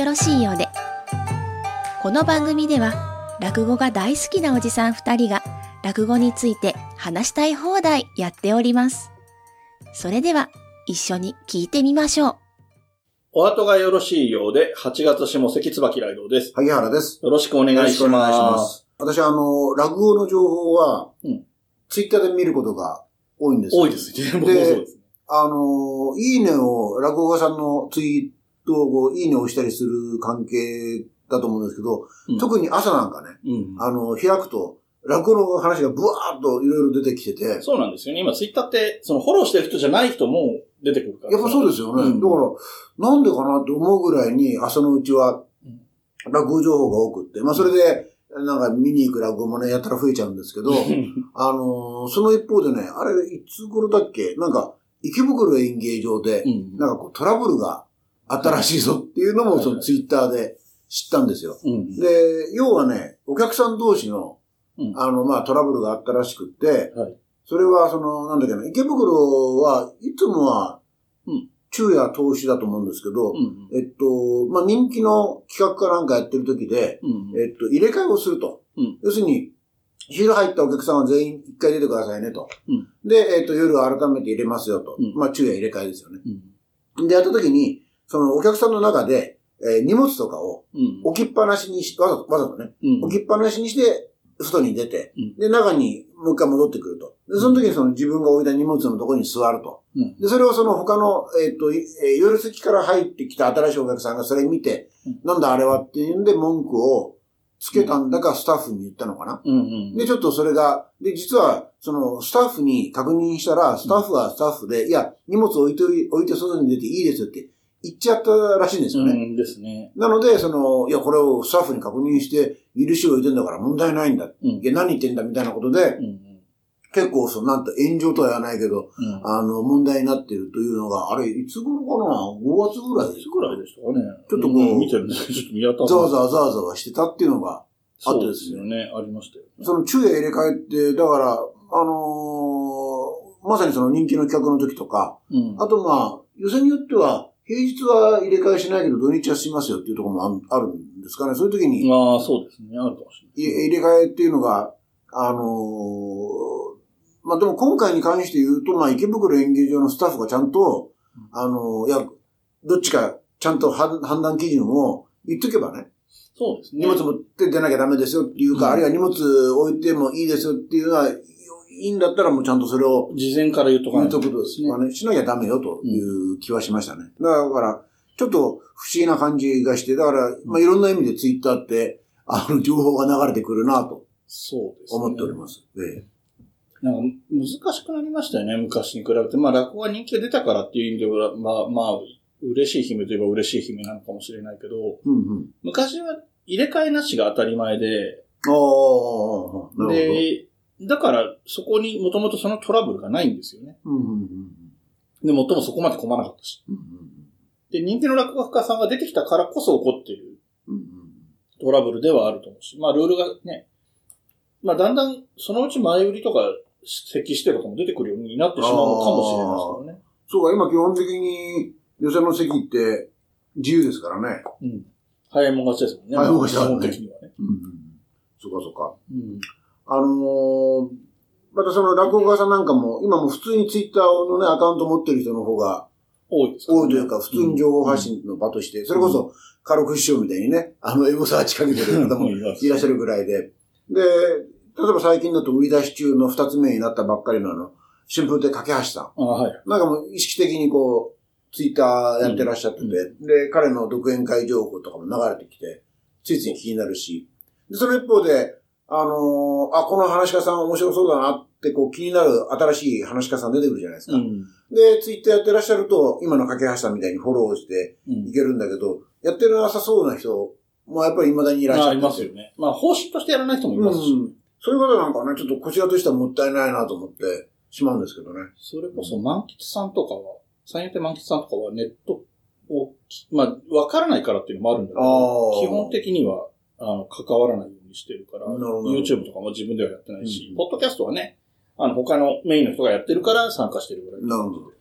よろしいようで。この番組では、落語が大好きなおじさん二人が、落語について話したい放題やっております。それでは、一緒に聞いてみましょう。お後がよろしいようで、8月下関椿雷道です。萩原です。よろしくお願いしよろしくお願いしま。ます私はあの、落語の情報は、うんツイッターで見ることが多いんですよ多いですね。僕もそうですね。あの、いいねを、落語家さんのツイートをこういいねをしたりする関係だと思うんですけど、うん特に朝なんかね、うん。あの、開くと、落語の話がブワーッといろいろ出てきてて、やそうなんですよね。今、ツイッターって、そのフォローしてる人じゃない人も出てくるから。っぱそうですよね。うんだから、なんでかなって思うぐらいに朝のうちはうん、落語情報が多くって、まあそれで、なんか見に行く落語もね、やったら増えちゃうんですけど、あのーその一方でね、あれ、いつ頃だっけ？なんか、池袋演芸場で、うん。なんかこうトラブルがあったらしいぞっていうのも、はいそのツイッターで知ったんですよ。うん。で、要はね、お客さん同士のうん、あの、まあトラブルがあったらしくって、はいそれは、その、なんだっけな、池袋はいつもはうん、昼夜投資だと思うんですけど、うん。えっと、まあ人気の企画かなんかやってる時で、うん。えっと、入れ替えをすると。うん要するに、昼入ったお客さんは全員一回出てくださいねと。うんで、えっと、夜改めて入れますよと。うんまあ、昼夜入れ替えですよね。うん。で、やった時に、そのお客さんの中で、えー荷物とかをうん。置きっぱなしにし、わざと、わざとね、うん。置きっぱなしにして、外に出て、うんで、中にもう一回戻ってくると。で、その時にその自分が置いた荷物のところに座ると。うん。で、それをその他の、えっ、と、いえー夜席から入ってきた新しいお客さんがそれ見て、うんなんだあれはっていうんで文句をつけたんだかスタッフに言ったのかな。で、ちょっとそれが、で、実は、その、スタッフに確認したら、スタッフはスタッフで、いや、荷物置いて、置いて外に出ていいですよって言っちゃったらしいんですよね。うんですね。なので、その、いや、これをスタッフに確認して、許しを置いてんだから問題ないんだ。うんい。や、何言ってんだみたいなことでう、ん。結構、その、なんと炎上とは言わないけど、うん。あの、問題になっているというのが、あれ、いつ頃かな ?5 月ぐらいいつぐらいでしたかね。ちょっとこうん見てるんですけど、ちょっと見当たざわざわ。わざわざわしてたっていうのが、あってそうでですねすよね。ありましたよね。その昼夜入れ替えって、だから、あのーまさにその人気の企画の時とか、うん。あとまあ、予選によっては、平日は入れ替えしないけど土日はしますよっていうところもああるんですかね。そういう時に、まあ、そうですね。あるかもしいれない。入れ替えっていうのが、あのーまあでも今回に関して言うと、まあ池袋演芸場のスタッフがちゃんと、あのーいや、どっちかちゃんと判判断基準を言っとけばね、そうですね。荷物持って出なきゃダメですよっていうか、うんあるいは荷物置いてもいいですよっていうのは、いいんだったらもうちゃんとそれを事前から言っとか言ないとうとくとですね。はね、しなきゃダメよという気はしましたね。だから、ちょっと不思議な感じがして、だから、まあいろんな意味でツイッターって、あの、情報が流れてくるなとそうですね。思っております。ええなんか難しくなりましたよね、昔に比べて。まあ落語が人気が出たからっていう意味では、まあまあ、嬉しい悲鳴といえば嬉しい悲鳴なのかもしれないけど、うんうん。昔は入れ替えなしが当たり前で、ああ、なるほど。で、だからそこにもともとそのトラブルがないんですよね。うんうんうんで、もっともそこまで困らなかったし。うんで、人気の落語家さんが出てきたからこそ起こっているうんうんトラブルではあると思うし、まあルールがね、まあだんだんそのうち前売りとか席指定とかも出てくるようになってしまうのかもしれないですけどね。そうか、今基本的に予選の席って自由ですからね。うん。早いもん勝ちですもんね。早いもん勝ちだね基本的にはね。うんうん。そうかそうか。うん。あのーまたその落語家さんなんかも、今も普通にツイッターのね、アカウント持ってる人の方が多いですね多いというか、普通に情報発信の場として、それこそ、カロク師匠みたいにね、あの、エゴサーチかけてる方もいらっしゃるぐらいで。で、例えば最近だと売り出し中の二つ目になったばっかりのあの、春風亭架橋さあはい。ん。なんかもう意識的にこう、ツイッターやってらっしゃってて、うんで、彼の独演会情報とかも流れてきて、ついつい気になるし、で、その一方で、あのーあ、この話し家さん面白そうだなって、こう気になる新しい話し家さん出てくるじゃないですか。うん。で、ツイッターやってらっしゃると、今の架橋さんみたいにフォローしてうんいけるんだけど、やってなさそうな人もやっぱり未だにいらっしゃっててまあ、いますよね。まあ、方針としてやらない人もいますし、うん。そういうことなんかね、ちょっとこちらとしてはもったいないなと思ってしまうんですけどね。それこそ満喫さんとかは、三遊亭満喫さんとかはネットを、まあ、わからないからっていうのもあるんだけあど、ー基本的には、あの、関わらないようにしてるから、YouTube とかも自分ではやってないし、うんポッドキャストはね、あの、他のメインの人がやってるから参加してるぐらい。なるほど。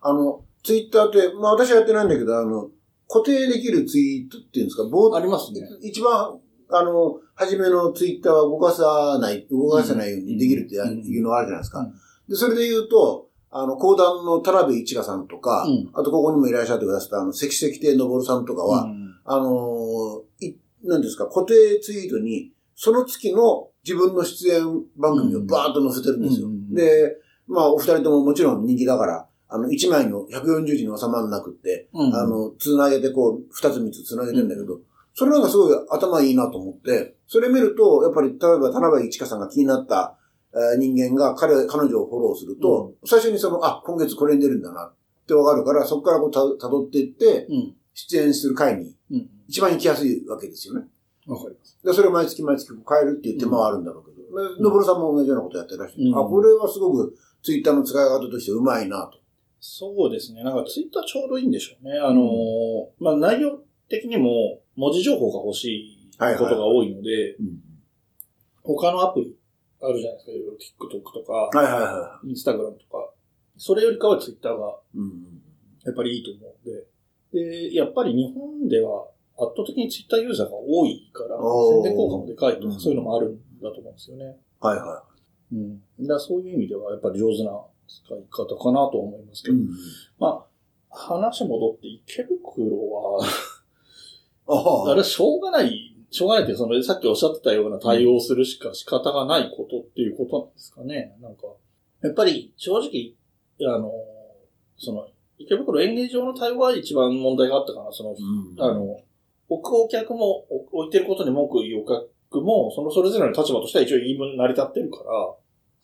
あの、ツイッターって、まあ私はやってないんだけど、あの、固定できるツイートっていうんですか、ボありますね。一番、あの、初めのツイッターは動かさない、動かせないようにできるっていうのがあるじゃないですか。うんで、それで言うと、あの、講談の田辺一華さんとか、うんあとここにもいらっしゃってくださった、あの、関石亭昇さんとかは、うんあのーい、なんですか、固定ツイートに、その月の自分の出演番組をバーッと載せてるんですよ。うんで、まあ、お二人とももちろん人気だから、あの、1枚の140字に収まらなくって、うんあの、つなげてこう、二つ三つつなげてんだけど、それなんかすごい頭いいなと思って、それ見ると、やっぱり、例えば、田辺一華さんが気になった、えー人間が彼、彼女をフォローすると、最初にその、あ、今月これに出るんだなってわかるから、そこからこうた辿っていって、うん。出演する回にうん。一番行きやすいわけですよね。わかります。で、それを毎月毎月変えるっていう手間はあるんだろうけど、でのぼるさんも同じようなことやってらっしゃる。うんあ、これはすごくツイッターの使い方としてうまいなと。そうですね。なんかツイッターちょうどいいんでしょうね。あのー、まあ内容的にも文字情報が欲しいことが多いので、うん他のアプリあるじゃないですか。TikTok とか、はいはいは Instagram とか。それよりかはツイッターがい。うんやっぱりいいと思うんで。で、やっぱり日本では圧倒的にツイッターユーザーが多いから、宣伝効果もでかいとか、うんそういうのもあるんだと思うんですよね。はいはうん。だそういう意味ではやっぱり上手な使い方かなと思いますけい。ど。うんまあ、話戻って池袋は、ああれはしょうがない、しょうがないって、その、さっきおっしゃってたような対応するしか仕方がないことっていうことなんですかね。なんか、やっぱり正直、あの、その、池袋演芸場の対応が一番問題があったかな。その、うん。あの、置くお客も、置置いてることに文句言うお客も、そのそれぞれの立場としては一応言い分成り立ってるか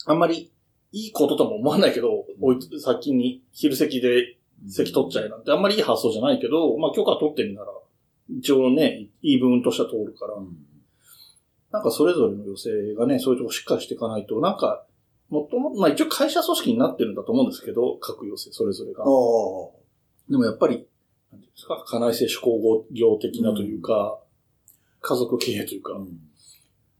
ら、あんまりいいこととも思わないけど、置いて先に昼席で席取っちゃえなんてあんまりいい発想じゃないけど、まあ許可取ってるなら、一応ね、いい部分としては通るから、うん。なんかそれぞれの要請がね、そういうとこしっかりしていかないと、なんか、もっとも、まあ一応会社組織になってるんだと思うんですけど、各要請それぞれが。でもやっぱり、なんていうんですか、家内性手工業的なというか、家族経営というか、うん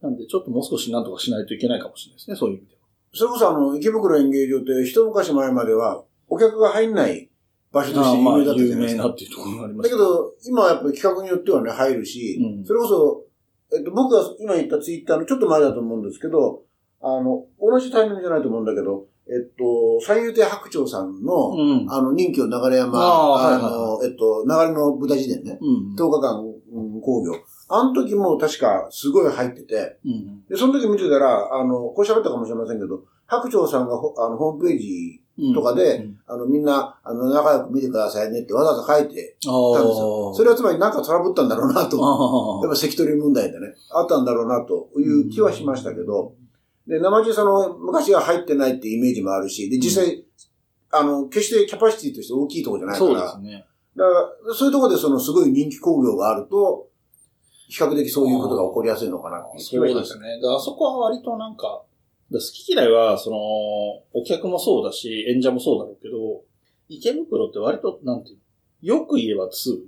なんでちょっともう少しなんとかしないといけないかもしれないですね、そういう意味では。それこそあの、池袋演芸場って一昔前まではお客が入んない場所として有まあ、名だったじ有ゃないですか。名なっていうところがありますだけ、ど、今はやっぱり企画によってはね、入るし、うんそれこそ、えっと、僕が今言ったツイッターのちょっと前だと思うんですけど、あの、同じタイミングじゃないと思うんだけど、えっと、三遊亭白鳥さんの、うん。あの、任教流山、あーはいはいの、えっと、流れの舞台時点ね、うん。10日間、うん、工業。あの時も確かすごい入ってて、うん。で、その時見てたら、あの、これ喋ったかもしれませんけど、白鳥さんがほあのホームページ、うんとかでうんあの、みんな、あの、仲良く見てくださいねってわざわざ書いてあたんですよ。それはつまりなんかトラブったんだろうなと。あやっぱ関取問題でね、あったんだろうなという気はしましたけど、で、生地その、昔は入ってないってイメージもあるし、で、実際、あの、決してキャパシティとして大きいところじゃないかそうら、ですね。だから、そういうところでそのすごい人気工業があると、比較的そういうことが起こりやすいのかなってそうですね。あそこは割となんか、好き嫌いは、その、お客もそうだし、演者もそうだろうけど、池袋って割と、なんていうの、よく言えば2、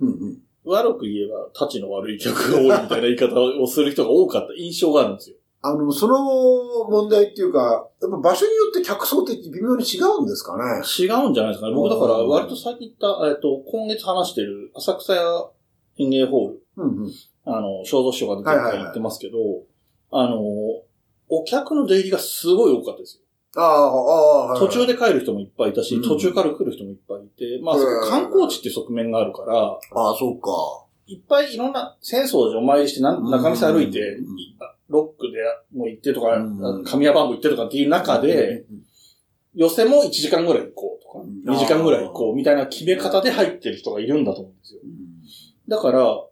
うんうん。悪く言えば、立ちの悪い客が多いみたいな言い方をする人が多かった印象があるんですよ。あの、その問題っていうか、やっぱ場所によって客層って微妙に違うんですかね？違うんじゃないですかね。僕だからうん割と最近言った、えっと、今月話してる浅草屋演芸ホール、うんうん。あの、小蔵師匠が出てはいはいはい言ってますけど、あの、お客の出入りがすごい多かったですよ。ああ、ああ、はい途中で帰る人もいっぱいいたし、うん途中から来る人もいっぱいいて、まあ、観光地っていう側面があるから、ああ、そうか。いっぱいいろんな、浅草寺お参りして、なん中見世歩いてうん、いロックでも行ってとかうん、神谷バンブ行ってとかっていう中で、、寄せも1時間ぐらい行こうとか、うん。2時間ぐらい行こうみたいな決め方で入ってる人がいるんだと思うんですよ。だから、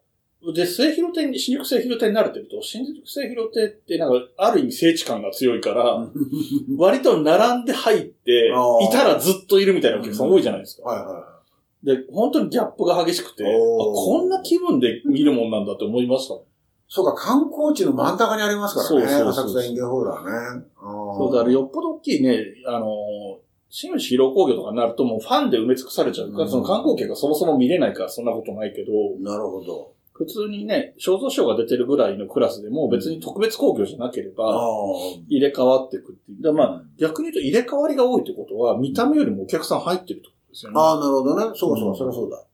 で、末広亭に、新宿末広亭に慣れてると、新宿末広亭ってなんか、ある意味聖地感が強いから、割と並んで入って、いたらずっといるみたいなお客さん多いじゃないですか。はいはで、本当にギャップが激しくて、こんな気分で見るもんなんだって思いました。そうか、観光地の真ん中にありますからね。そう浅草園芸ホールはね。そうだよっぽど大きいね、あの、新吉広工業とかになるともうファンで埋め尽くされちゃうから、うんその観光客がそもそも見れないからそんなことないけど、なるほど。普通にね、肖像賞が出てるぐらいのクラスでも別に特別工業じゃなけれあば、入れ替わっていくっていう。だまあ、逆に言うと入れ替わりが多いってことは、見た目よりもお客さん入ってるってことですよね。ああ、なるほどね。そうかそうか、うんそりゃそうだ。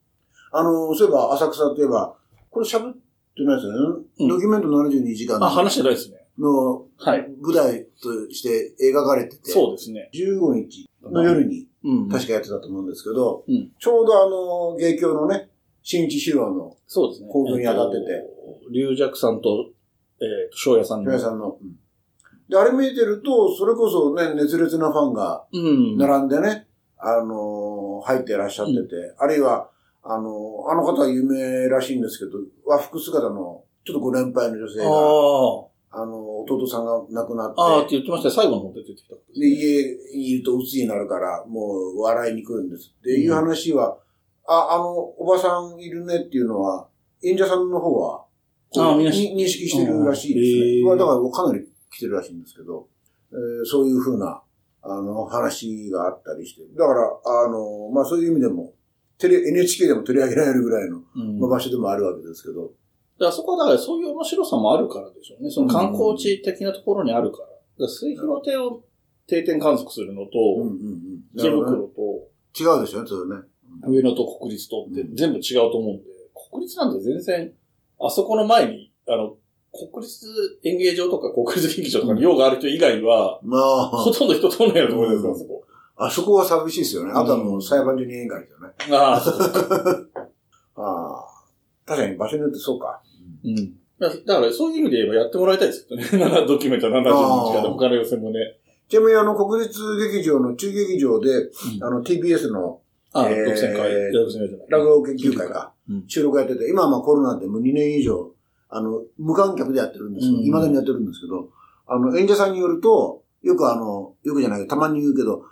あの、そういえば浅草といえば、これ喋ってないですよね。うんドキュメント72時間あ、話してないですね。のはい。舞台として描かれてて、そうですね。15日の夜にうん。確かやってたと思うんですけど、うんちょうどあの、芸協のね、新一披露のそうですね。興奮に当たっててえっと。龍尺さんと、えっと、翔也さんの。平井さんの。で、あれ見てると、それこそね、熱烈なファンがうん。並んでね、あのー入っていらっしゃってて、あるいは、あのーあの方は有名らしいんですけど、和服姿の、ちょっとご年配の女性あが、あ。あの、弟さんが亡くなって、ああって言ってましたよ。最後の出てきた。で、家にいると鬱になるから、もう笑いに来るんですっていう話は、あ、あの、おばさんいるねっていうのは、演者さんの方は、あ認識してるらしいですね。まあだからかなり来てるらしいんですけど、えーそういうふうな、あの、話があったりして。だから、あの、まあそういう意味でも、テレ、NHK でも取り上げられるぐらいの、場所でもあるわけですけど、だからそこはだからそういう面白さもあるからでしょうね。その観光地的なところにあるから。だから水広亭を定点観測するのと、うんうんうん。池袋と、違うでしょね、それね。上野と国立とって全部違うと思うんで、国立なんて全然、あそこの前に、あの、国立演芸場とか国立劇場とかに用がある人以外は、まあ、ほとんど人通んないようなところですよ、うんあそこ。あそこは寂しいですよね。あとはもう裁判所に縁があるよね。ああ、そうああ。確かに場所によってそうか。うん。だだからそういう意味で言えばやってもらいたいですけどね。7ドキュメント70日間で他の予選もね。ちなみにあの、国立劇場の中劇場で、あの、TBS のああ、えー独占会。落語研究会がうん収録やってて、今はまあコロナでもう2年以上、あの、無観客でやってるんですけど、うん未だにやってるんですけど、あの、演者さんによると、よくあの、よくじゃないけど、たまに言うけど、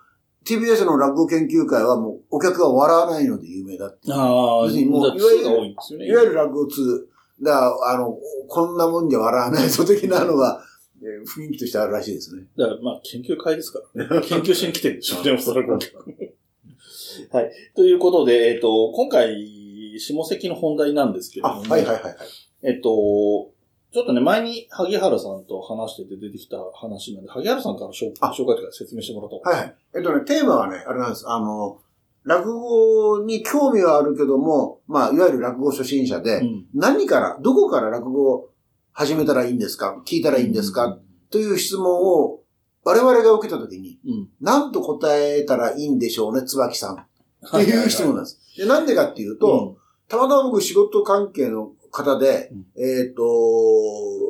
TBS の落語研究会はもうお客が笑わないので有名だって。ああ、要するにもうじゃあ2が多いんですよね。いわゆる落語通。だから、あの、こんなもんじゃ笑わないぞ的なのが、えー雰囲気としてあるらしいですね。だからまあ研究会ですからね。研究しに来てるんでしょうね、おそらく。はい。ということで、えっ、と、今回、下関の本題なんですけども、はいはいはいはい。えっと、ちょっとね、前に萩原さんと話してて出てきた話なんで、萩原さんから紹介とか説明してもらった方がはいはい。えっとね、テーマはね、あれなんです。あの、落語に興味はあるけども、まあ、いわゆる落語初心者で、うん何から、どこから落語を始めたらいいんですか？聞いたらいいんですか、という質問を我々が受けたときに、うん。何と答えたらいいんでしょうね、椿さん。っていう質問なんです。で、なんでかっていうと、たまたま僕仕事関係の方で、うんえっ、と、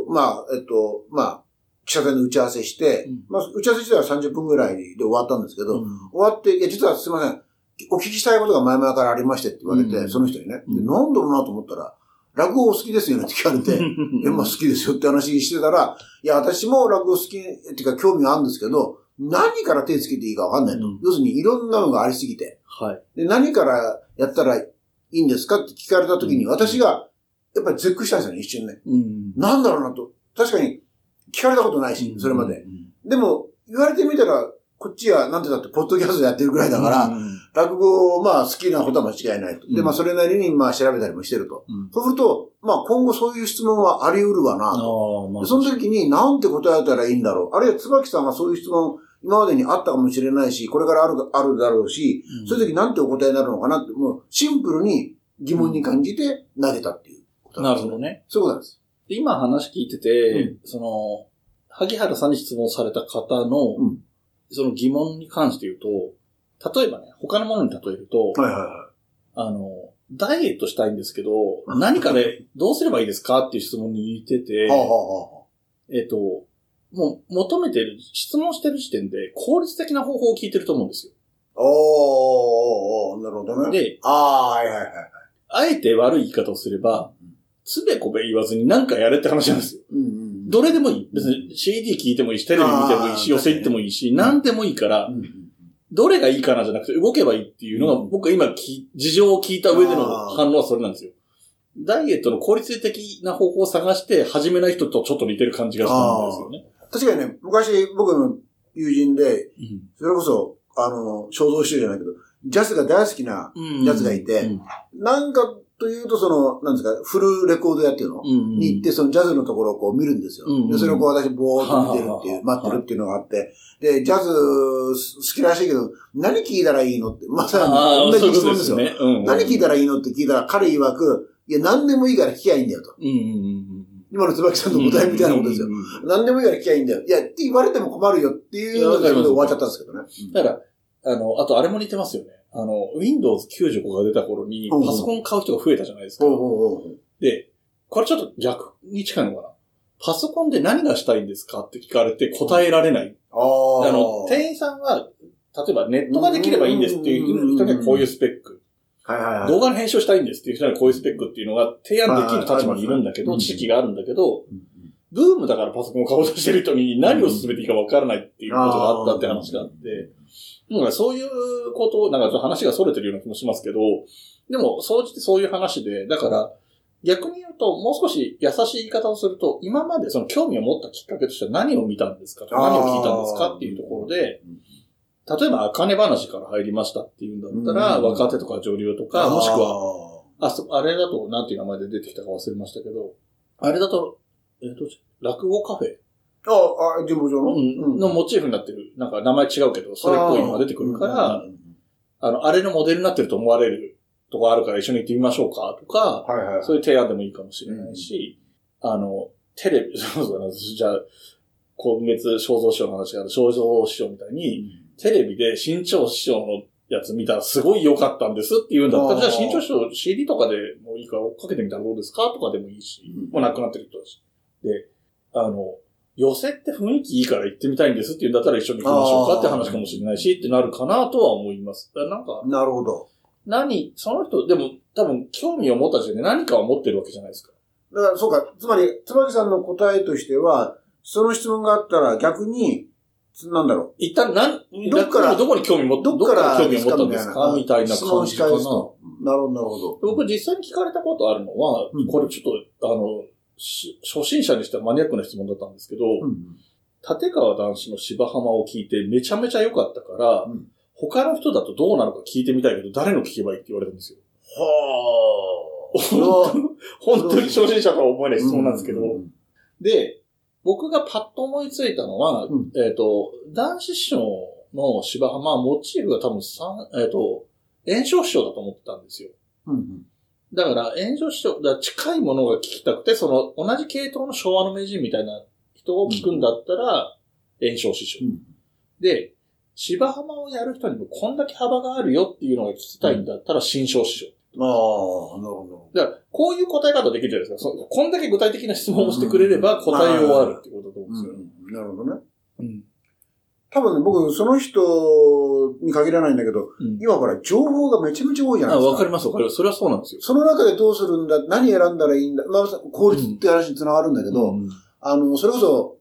まあ、えっ、と、まあ、記者会の打ち合わせして、うんまあ、打ち合わせ自体は30分ぐらいで終わったんですけど、うん終わって、いや、実はすいません。お聞きしたいことが前々からありましてって言われて、うんその人にね。なんだろうなと思ったら、落語お好きですよねって聞かれて、いや、まあ好きですよって話してたら、いや、私も落語好き、っていうか興味はあるんですけど、何から手つけていいかわかんないと。うん要するにいろんなのがありすぎて。はい。で、何からやったらいいんですかって聞かれた時に、うん私が、やっぱり絶句したんですよね、一瞬ね。うん。なんだろうなと。確かに、聞かれたことないし、それまで。うん。でも、言われてみたら、こっちは、なんてだって、ポッドキャストやってるぐらいだから、うん落語を、まあ、好きなことは間違いないと。で、うんまあ、それなりに、まあ、調べたりもしてると。うんそうすると、まあ、今後そういう質問はあり得るわなあと。あ、まあ。でその時に、なんて答えたらいいんだろう。あるいは、椿さんがそういう質問、今までにあったかもしれないし、これからある、あるだろうし、うんそういう時なんてお答えになるのかなって、もう、シンプルに疑問に感じて投げたっていうことな。るほどね。そういうことなんです。で今話聞いてて、その、萩原さんに質問された方の、うんその疑問に関して言うと、例えばね、他のものに例えると、はいはいはあの、ダイエットしたいんですけど、何かでどうすればいいですかっていう質問に似ててい。、はあ、はあはえっと、もう求めてる、質問してる時点で効率的な方法を聞いてると思うんですよ。おーなるほどね。で、ああ、はいはいはい。あえて悪い言い方をすれば、つべこべ言わずに何かやれって話なんですよ。うんうん。どれでもいい。別に CD 聞いてもいいし、テレビ見てもいいし、寄せ行ってもいいし、何でもいいからう、んうんどれがいいかなじゃなくて動けばいいっていうのが、うん僕は今き事情を聞いた上での反応はそれなんですよ。ダイエットの効率的な方法を探して始めない人とちょっと似てる感じがしたんですよね。確かにね、昔僕の友人で、うんそれこそ、あの、衝動集じゃないけど、ジャズが大好きな、うんやつがいてうんなんかというと、その、なんですか、フルレコードやっていうの、うんに行って、そのジャズのところをこう見るんですよ。うんうんで、それをこう私、ぼーっと見てるっていう、は待ってるっていうのがあって、で、ジャズ好きらしいけど、何聞いたらいいのって、まさに同じ質問ですよ。ね。うん何聞いたらいいのって聞いたら、彼曰く、いや、何でもいいから聞きゃいいんだよと。うんうんうん今の椿さんの答えみたいなことですよ。うんうんうん何でもいいから聞きゃいいんだよ。いや、って言われても困るよっていうので終わっちゃったんですけどね。だから、あの、あとあれも似てますよね。あの、Windows 95が出た頃に、パソコン買う人が増えたじゃないですかで、これちょっと逆に近いのかな。パソコンで何がしたいんですかって聞かれて答えられない。ああ。あの、店員さんは、例えばネットができればいいんですっていう人にはこういうスペック。はいはいはい。動画の編集をしたいんですっていう人にはこういうスペックっていうのが提案できる立場にいるんだけど、はい知識があるんだけど、うんブームだからパソコンを買おうとしてる人に何を進めていいか分からないっていうことがあったって話があって、だからそういうことを、なんかちょっと話が逸れてるような気もしますけど、でも、総じてそういう話で、だから、逆に言うと、もう少し優しい言い方をすると、今までその興味を持ったきっかけとしては何を見たんですか何を聞いたんですかっていうところで、例えば、金話から入りましたっていうんだったら、うん。若手とか女流とか、もしくは、は、あ、そ、あれだと、なんていう名前で出てきたか忘れましたけど、あれだと、えっ、と、落語カフェ、ああ、神保町の？うん、のモチーフになってる、なんか名前違うけど、それっぽいのが出てくるから、うん。うん。うんあの、あれのモデルになってると思われるとこあるから一緒に行ってみましょうかとか、はいはい。そういう提案でもいいかもしれないし、あの、テレビ、そうそうじゃあ、今月、肖像師匠の話がある、肖像師匠みたいに、テレビで新潮師匠のやつ見たらすごい良かったんですって言うんだったら、じゃあ新潮師匠 CD とかでもういいから追っかけてみたらどうですかとかでもいいし、うん。もう亡くなってる人だし。で、あの、寄せって雰囲気いいから行ってみたいんですって言うんだったら一緒に行きましょうかって話かもしれないし、ってなるかなとは思います。なんか、なるほど。何、その人、でも多分興味を持った時点で何かを持ってるわけじゃないですか。だから、そうか。つまり、椿さんの答えとしては、その質問があったら逆に、つなんだろ一旦なん、どっからどこに興味持っう。どっから興味を持ったんですか？みたいな感じかな。なるほど、なるほど。僕実際に聞かれたことあるのは、うんこれちょっと、あの、し初心者にしてはマニアックな質問だったんですけど、うん立川談志の芝浜を聞いてめちゃめちゃ良かったから、うん他の人だとどうなのか聞いてみたいけど、誰の聞けばいいって言われたんですよ。はあ。本当に、初心者とは思えない質問なんですけど、うんで、僕がパッと思いついたのは、うんえっ、と、男子師匠の芝浜はモチーフが多分三えっ、と、炎症師匠だと思ってたんですよ。うんだから、炎上師匠、だから近いものが聞きたくて、その、同じ系統の昭和の名人みたいな人を聞くんだったら、炎症師匠。うんで、芝浜をやる人にもこんだけ幅があるよっていうのが聞きたいんだったら、新章師匠。ああ、なるほだから、こういう答え方できるじゃないですか。そこんだけ具体的な質問をしてくれれば答えようはあるってことだと思ど。うんですよ。うんなるほどね。うん。多分ね、僕、その人に限らないんだけど、うん。今から情報がめちゃめちゃ多いじゃないあ、ですか。わかりますわかります。それはそうなんですよ。その中でどうするんだ、何選んだらいいんだ、まあ、効率って話につながるんだけど、うんあの、それこそ、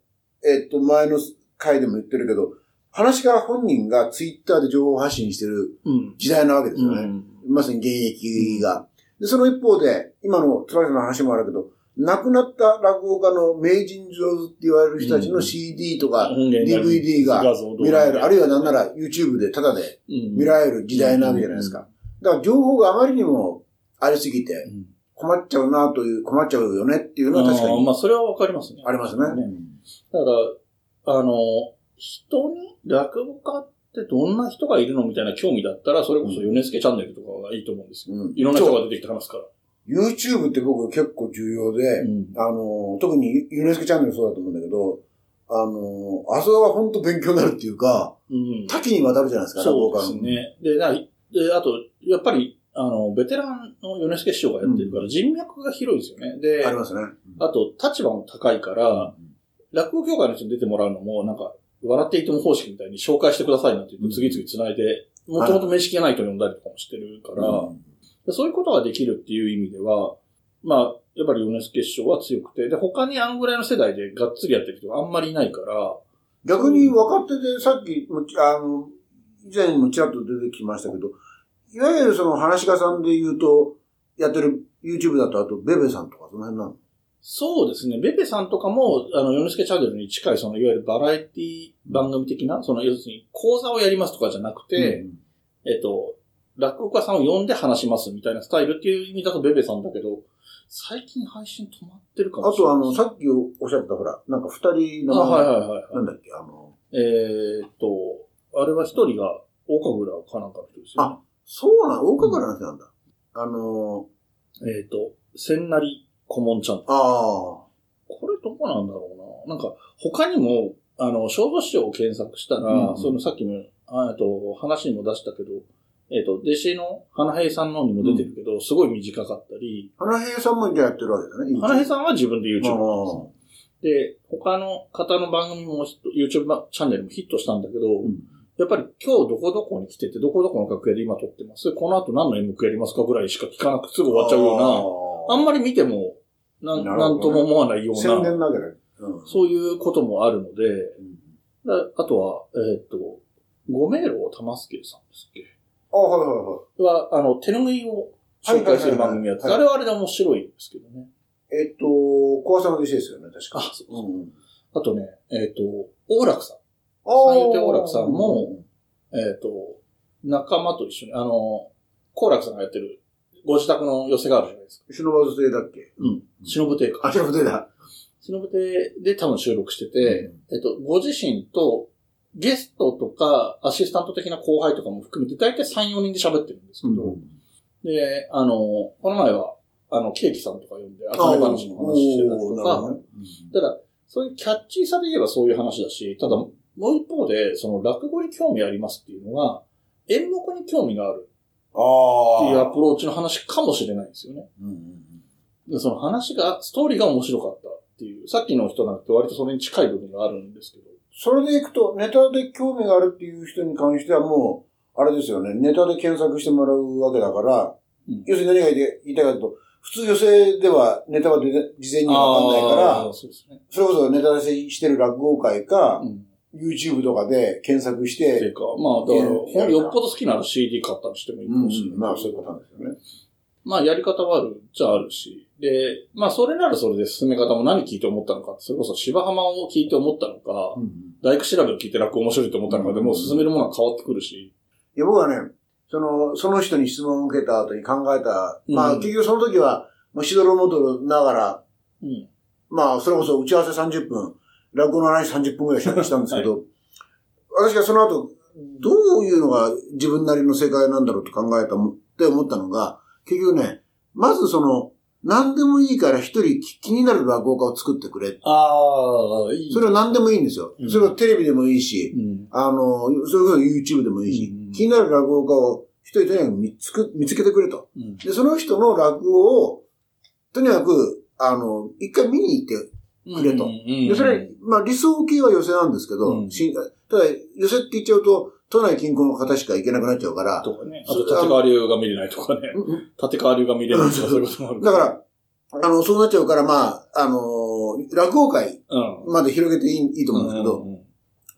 えっと、前の回でも言ってるけど、話し家本人がツイッターで情報発信してるうん。時代なわけですよね。うん。まさに現役が。で、その一方で、今のつばりさんの話もあるけど、亡くなった落語家の名人上手って言われる人たちの CD とか、DVD が見られる、あるいはなんなら YouTube でタダでうん見られる時代なわけじゃないですか。だから情報があまりにもありすぎてうん困っちゃうなという、困っちゃうよねっていうのは確かにまあ、それはわかりますね。ありますね。だから、あの、人に落語家ってどんな人がいるのみたいな興味だったら、それこそヨネスケチャンネルとかがいいと思うんですよ。うんいろんな人が出てきて話すから。YouTube って僕結構重要で、うんあの、特にユネスケチャンネルそうだと思うんだけど、あの、あそこは本当勉強になるっていうか、うん多岐にわたるじゃないですか、そうで。すね。で、なであと、やっぱり、あの、ベテランのヨネスケ師匠がやってるから、人脈が広いですよね。で、ありますね。あと、立場も高いから、落語協会の人に出てもらうのも、なんか、笑っていても方式みたいに紹介してくださいなんて言って、次々繋いで、もともと面識がない人に呼んだりとかもしてるから、うんでそういうことができるっていう意味では、まあ、やっぱりヨネスケ師匠は強くて、で、他にあのぐらいの世代でがっつりやってる人があんまりいないから、逆に若手でさっきあの、以前にもちらっと出てきましたけど、いわゆるその話し家さんで言うと、やってる YouTube だとあと、ベベさんとかその辺なの？そうですね、ベベさんとかも、あの、ヨネスケチャンネルに近い、その、いわゆるバラエティ番組的な、その、要するに講座をやりますとかじゃなくて、えっと、落語家さんを呼んで話しますみたいなスタイルっていう意味だとベベさんだけど、最近配信止まってるかもしれない。あとあの、さっきおっしゃったほら、なんか二人あ、の、はいはいはいはい。なんだっけ、あの、えーっと、あれは一人が大神楽かなんかの人ですよ、ね。そうなん、大神楽の人なんだ。あの、えーっと、千成顧問ちゃん。ああ、これどこなんだろうな。なんか、他にも、あの、小豆師を検索したら、うんそのさっきも、あえっと、話にも出したけど、えっと、弟子の花平さんのにも出てるけど、すごい短かったり、花平さんもじゃあやってるわけだね。花平さんは自分で YouTube ですで、他の方の番組も YouTube チャンネルもヒットしたんだけど、うん。やっぱり今日どこどこに来てて、どこどこの楽屋で今撮ってます？この後何の演目やりますかぐらいしか聞かなくてすぐ終わっちゃうような、あんまり見ても、なん、ね。なんとも思わないよう宣な、伝だけだ。うん。そういうこともあるので、うん。だあとは、えーっと、ご迷路を玉助さんですっけ？あ、はいはいはい。は、あの、手ぬぐいを紹介する番組やってあれはあれで面白いんですけどね。えっと、小朝の弟子ですよね、確か。あ、そうそううんうん。あとね、えーっと、大楽さん。三遊亭王楽さんも、えっ、と、仲間と一緒に、あの、好楽さんがやってる、ご自宅の寄せがあるじゃないですか。忍ばず亭だっけ？うん。忍ぶ亭か。あ、忍亭だ。忍ぶ亭で多分収録してて、えっと、ご自身と、ゲストとか、アシスタント的な後輩とかも含めて、大体3、4人で喋ってるんですけど、で、あの、この前は、あの、ケーキさんとか呼んで、あかね話の話してたりとか、おーなるほどねただ、そういうキャッチーさで言えばそういう話だし、ただ、もう一方で、その落語に興味ありますっていうのが、演目に興味がある。っていうアプローチの話かもしれないんですよね。うんうんでその話が、ストーリーが面白かったっていう、さっきの人なんて割とそれに近い部分があるんですけど。それでいくと、ネタで興味があるっていう人に関してはもう、あれですよね、ネタで検索してもらうわけだから、うん要するに何が言いたいかというと、普通寄せではネタは事前にわかんないからそね。それこそネタ出ししてる落語会か、うん。YouTube とかで検索しっていて、うか、まあ、だから、よっぽど好きなら CD 買ったりしてもいいかもしれない。まあそういうことなんですよね。まあ、やり方はあるっちゃあるし。で、まあ、それならそれで進め方も何聞いて思ったのか。それこそ芝浜を聞いて思ったのか、大工調べを聞いて落語面白いと思ったのかでもう進めるものは変わってくるし。いや、僕はね、その、その人に質問を受けた後に考えた、まあうん。結局その時は、まあ、しどろもどろながら、うん。まあ、それこそ打ち合わせ30分、落語の話30分ぐらいしたしたんですけど、私がその後、どういうのが自分なりの世界なんだろうと考えたもって思ったのが、結局ね、まずその、何でもいいから一人気気になる落語家を作ってくれ。ああ、いい。それは何でもいいんですよ。うんそれはテレビでもいいし、うん。あの、それこそ YouTube でもいいし、うん気になる落語家を一人とにかく見つく見つけてくれと。うん。で、その人の落語を、とにかく、あの、一回見に行ってくれとうんで、それ、まあ理想系は寄せなんですけど、ただ寄せって言っちゃうと、都内近郊の方しか行けなくなっちゃうから、とかね。あと、立川流が見れないとかね。うんうん立川流が見れないとか、そういうこともある。だから、あの、そうなっちゃうから、まあ、あのー落語会うん。まで広げていいいいと思うんですけど、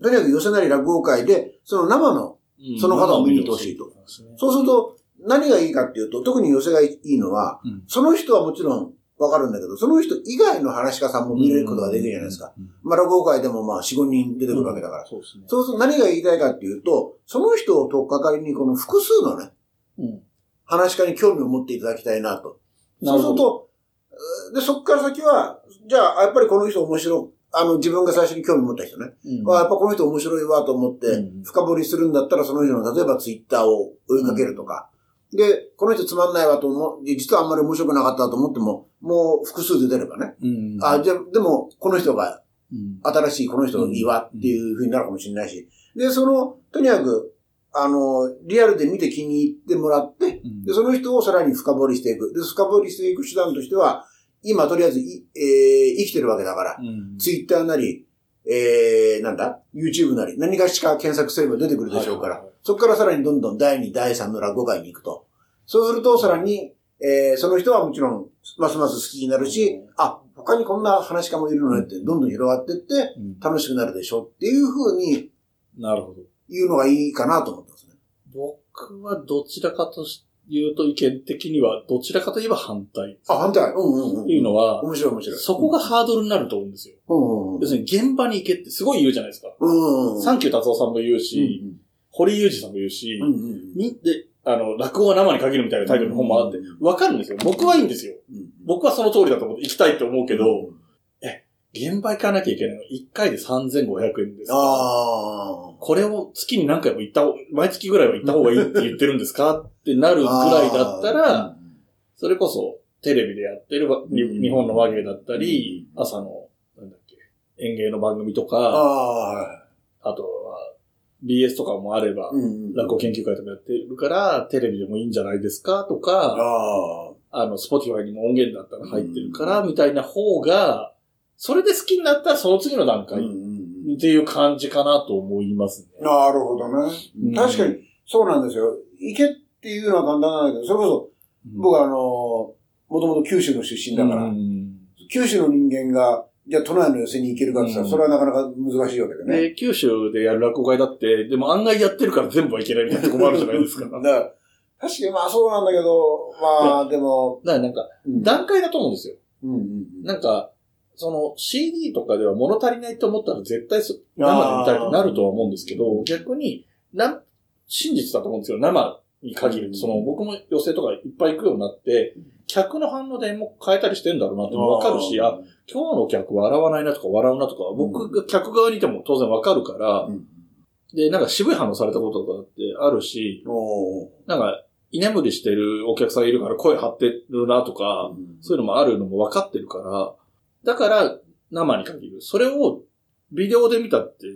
とにかく寄せなり落語会で、その生の、うんその方を見に行ってほしいと。そうすると、何がいいかっていうと、特に寄せがいいのは、うんその人はもちろんわかるんだけど、その人以外の話し家さんも見れることができるじゃないですか。。うんまあ、落語会でもまあ、4、5人出てくるわけだから。そうですね。そうすると何が言いたいかっていうと、その人を取っかかりに、この複数のね、うん。話し家に興味を持っていただきたいなと。な。そうすると、えーで、そこから先は、じゃあ、やっぱりこの人面白い、あの、自分が最初に興味持った人ね。うんあやっぱこの人面白いわと思ってうん、深掘りするんだったら、その人の、例えばツイッターを追いかけるとか。で、この人つまんないわと思う、実はあんまり面白くなかったと思っても、もう複数で出ればね。うん。あ、じゃあ、でも、この人がうん。新しいこの人いいわっていう風になるかもしれないし。で、その、とにかく、あの、リアルで見て気に入ってもらって、うんで、その人をさらに深掘りしていく。で、深掘りしていく手段としては、今とりあえずい、えー生きてるわけだから、うんツイッターなり、えー、なんだ ?YouTube なり、何かしか検索すれば出てくるでしょうから、そこからさらにどんどん第2、第3の落語会に行くと。そうすると、さらに、えー、その人はもちろん、ますます好きになるし、あ、他にこんな話し家もいるのねって、どんどん広がっていって、うん楽しくなるでしょっていう風になるほど。言うのがいいかなと思ってますね。僕はどちらかというと意見的には、どちらかといえば反対。あ、反対。うんうんうん。っていうのは、面白い面白い。そこがハードルになると思うんですよ。うんうん要するに現場に行けってすごい言うじゃないですか。うんうん。サンキュー達夫さんも言ううし、ん堀裕二さんも言うし、うんうんみ、で、あの、落語は生に限るみたいなタイトルの本もあって、わかるんですよ。僕はいいんですよ。うん僕はその通りだと思って行きたいって思うけど、うん現場行かなきゃいけないの。1回で3500円です。あこれを月に何回も行った方、毎月ぐらいは行った方がいいって言ってるんだかってなるぐらいだったら、あそれこそテレビでやってる日本の話芸だったり、うん朝の、なんだっけ、演芸の番組とー、か、ああとは BS とかもあれば落語研究会とかやってるから、テレビでもいいんじゃないですかとか、ああの、 Spotify にも音源だったら入ってるから、みたいな方が、それで好きになったらその次の段あ。階っていう感じかなと思いますね。なるほどねうん。確かに、そうなんですよ。行けっていうのは簡単なんだけど、それこそ、僕はあの、もともと九州の出身だから、うん九州の人間が、じゃあ都内の寄せに行けるかって言ったら、うんそれはなかなか難しいわけでね。で、九州でやる落語会だって、でも案外やってるから全部はいけないみたいなとこもあるじゃないですか。だだかから、確かにまあそうなんだけど、まあでも、らなんか、うん段階だと思うんですよ。うんうんなんか、その CD とかでは物足りないと思ったら絶対そ生で見たいとなるとは思うんですけど、逆に、な、真実だと思うんですよ。生に限る。と。その、僕も寄席とかいっぱい行くようになって、客の反応で演目変えたりしてんだろうなってわかるし、あ、今日の客笑わないなとか笑うなとか、僕が客側にいても当然わかるから、うん。で、なんか渋い反応されたこととかってあるし、なんか、居眠りしてるお客さんいるから声張ってるなとか、そういうのもあるのも分かってるから、だから生に限る。それをビデオで見たって、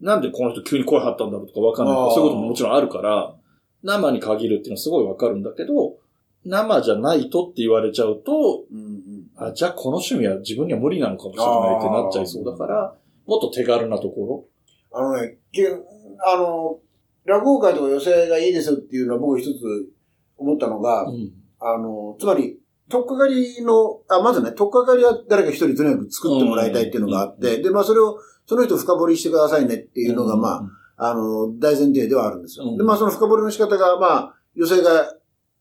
なんでこの人急に声張ったんだろうとか分かんないそういうことももちろんあるから、生に限るっていうのはすごい分かるんだけど、生じゃないとって言われちゃうと、うんうんあ、じゃあこの趣味は自分には無理なのかもしれないってなっちゃいそうだから、もっと手軽なとこあのね、けあの、落語会とか寄席がいいですよっていうのは僕一つ思ったのが、ろ。うん。あの、つまり、とっかかりの、あ、まずね、とっかかりは誰か一人とにかく作ってもらいたいっていうのがあって、で、まあそれを、その人深掘りしてくださいねっていうのが、まあ、あの、大前提ではあるんですよ。うんで、まあその深掘りの仕方が、まあ、寄席が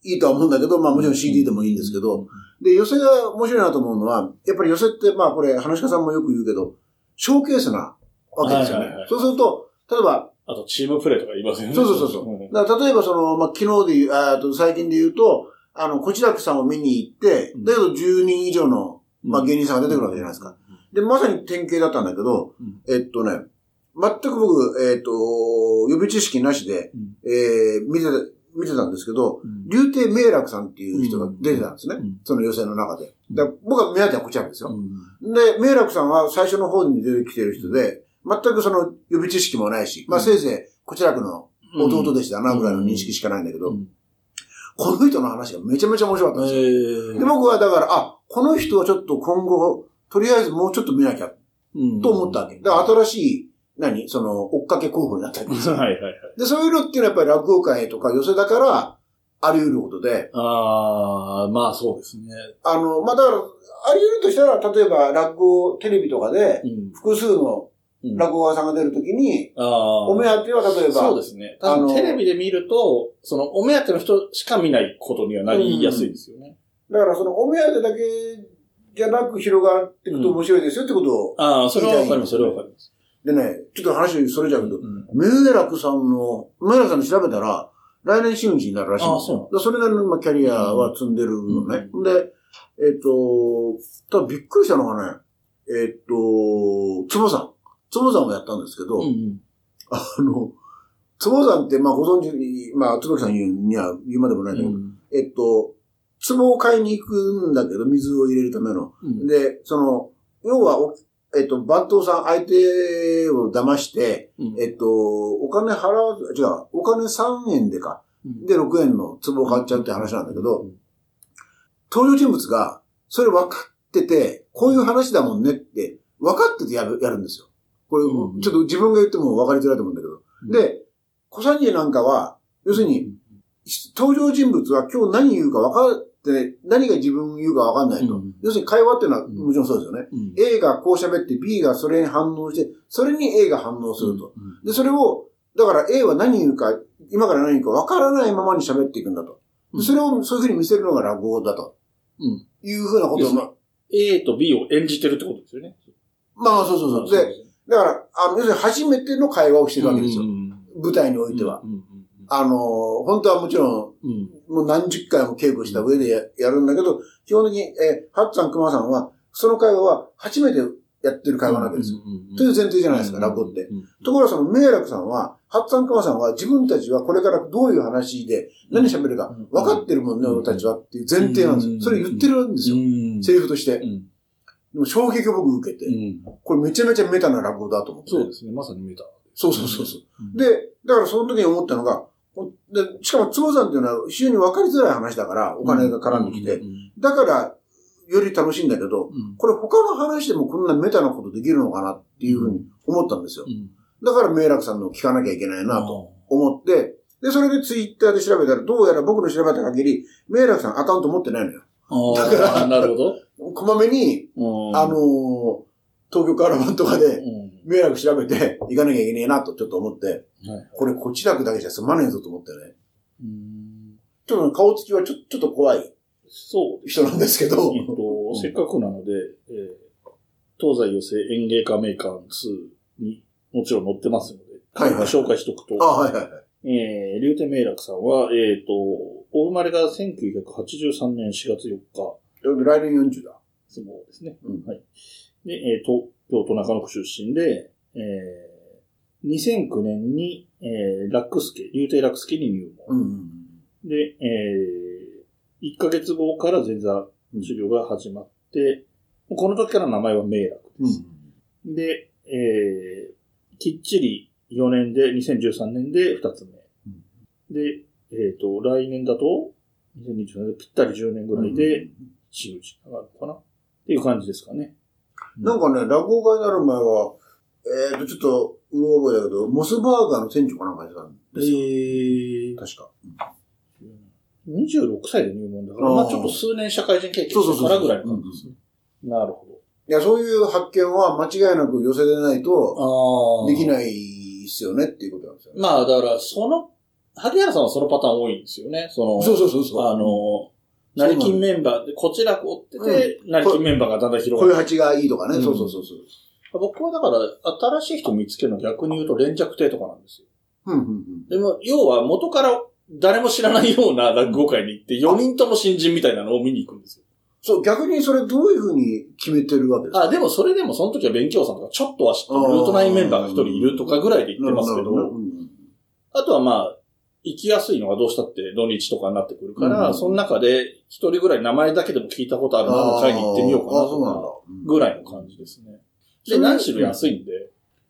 いいとは思うんだけど、まあもちろん CD でもいいんですけど、で、寄席が面白いなと思うのは、やっぱり寄席って、まあこれ、話し家さんもよく言うけど、ショーケースなわけですよね。そうすると、例えば、あとチームプレーとか言いますよね。そうそうそうそう。うんだから例えばその、まあ、昨日で言う、あーと最近で言うと、あの、こちらくさんを見に行って、うん。だけど10人以上の、まあ、芸人さんが出てくるわけじゃないですか。。で、まさに典型だったんだけど、うん。えっとね、全く僕、えっと、予備知識なしで、うん。えー、見てた、見てたんですけど、うん。竜亭明楽さんっていう人が出てたんですね。うん。その予選の中で。うん。だから僕は目当てはこちらですよ。うん。で、明楽さんは最初の方に出てきてる人で、全くその予備知識もないし、まあせいぜい、こちらくの弟でしたなぐらいの認識しかないんだけど、うんこの人の話がめちゃめちゃ面白かったんですよ。えーで、僕はだから、あ、この人はちょっと今後、とりあえずもうちょっと見なきゃ、うんと思ったわけ。だから新しい、何？その、追っかけ候補になったわけですよ。はいはいはい。で、そういうのっていうのはやっぱり落語会とか寄せだから、あり得ることで、ああ、まあそうですね。あの、まあ、だから、あり得るとしたら、例えば落語、テレビとかで、うん複数のうん落語家さんが出るときに。お目当ては例えば、そうですね。あのテレビで見ると、そのお目当ての人しか見ないことにはなりやすいですよね。だからそのお目当てだけじゃなく広がっていくと面白いですよってことを、ああ、それはわかります、それはわかります。でね、ちょっと話それじゃうけど、うん明楽さんの、明楽さんで調べたら、来年真打ちになるらしいんですあよ。それなりのまあキャリアは積んでるのね。で、えっ、と、ただびっくりしたのがね、えっ、と、つぼさん。つぼさんをやったんですけど、うんあの、つぼさんって、まあご存知、まあ、つばきさん言うには言うまでもないんだけど、うんえっと、壺を買いに行くんだけど、水を入れるための。うんで、その、要はお、えっと、番頭さん、相手を騙して、うんえっと、お金払わず、違う、お金3円でか。うんで、6円の壺を買っちゃうって話なんだけど、うん登場人物が、それ分かってて、こういう話だもんねって、分かっててやる、やるんですよ。これ、うんちょっと自分が言っても分かりづらいと思うんだけど。うんで、小三治なんかは、要するに、登場人物は今日何言うか分かって、何が自分言うか分かんないと。うん要するに会話っていうのはうんもちろんそうですよね。うん A がこう喋って B がそれに反応して、それに A が反応すると。うんで、それを、だから A は何言うか、今から何言うか分からないままに喋っていくんだと。でそれをそういうふうに見せるのが落語だと。うんいうふうなことを、ま A と B を演じてるってことですよね。まあ、そうそうそう。で、だから、あの、要するに初めての会話をしてるわけですよ。うん舞台においては。うんうんあの、本当はもちろん、うん。もう何十回も稽古した上でややるんだけど、基本的に、えーハッツさん、熊さんは、その会話は初めてやってる会話なわけですよ。という前提じゃないですか、落語って。。ところがその、明楽さんは、ハッツさん、熊さんは自分たちはこれからどういう話で何喋るか分かってるもんね、うん俺たちはっていう前提なんですよ。それ言ってるんですよ。んセリフとして。うん。でも衝撃を僕受けて、うん。これめちゃめちゃメタな落語だと思って。そうですね。まさに見た。そうそうそうそう。うん、で、だからその時に思ったのが、でしかも、坪さんっていうのは非常に分かりづらい話だから、お金が絡んできて、うんだから、より楽しいんだけど、うんこれ他の話でもこんなメタなことできるのかなっていうふうに思ったんですよう。ん。だから、明楽さんの聞かなきゃいけないなと思って、で、それでツイッターで調べたら、どうやら僕の調べた限り、明楽さんアカウント持ってないのよ。だからなるほど。こまめに、うん。あのー東京カラバンとかで、うん。明楽調べて行かなきゃいけねえなとちょっと思って、はい。これこっち楽だけじゃ済まねえぞと思ってね。うん。ちょっと顔つきはちょちょっと怖いそう。人なんですけど、えっと、せっかくなので、えー東西寄せ演芸家メーカー2にもちろん載ってますので、はいはい紹介しとくと、あ、はいはいはい。えー、竜天明楽さんは、えっ、と、お生まれが1983年4月4日、来年40だ。そうですね。うんはい。で、えー、東京都中野区出身で、えー、2009年に、えー、ラックスケ、竜亭ラックスケに入門。うんうんで、えー、1ヶ月後から前座授業が始まって、この時から名前は明楽うん。です。で、えー、きっちり4年で、2013年で2つ目。で、えっ、と、来年だと、2020年でぴったり10年ぐらいで、真打ち上がるのかな？っていう感じですかね。なんかね、落語家になる前は、えっ、と、ちょっと、うろ覚えだけど、モスバーガーの店長かなんかやってたんですよ。えー、確か。26歳で入門だから、あーまあちょっと数年社会人経験してからぐらいの感じですね。なるほいや、そういう発見は間違いなく寄せでないと。できないっすよねっていうことなんですよね。まあだから、その、萩原さんはそのパターン多いんですよね。その、そうそうそうそう。あの、成金メンバーで、こちらこってて、成金メンバーがだんだん広こういうがって。鉢がいいとかね。うんそうそうそうそう。僕はだから、新しい人見つけるの逆に言うと連着亭とかなんですよ。うんうんうん。でも、要は元から誰も知らないような落語会に行って、4人とも新人みたいなのを見に行くんですよ。そう、逆にそれどういうふうに決めてるわけですか？あ、でもそれでもその時は勉強さんとかちょっとは知ってる、ルートナインメンバーが一人いるとかぐらいで言ってますけど、あとはまあ、行きやすいのがどうしたって土日とかになってくるから、うんその中で一人ぐらい名前だけでも聞いたことあるなの会に行ってみようかなとか、。うんぐらいの感じですね。で、何しろ安いんで、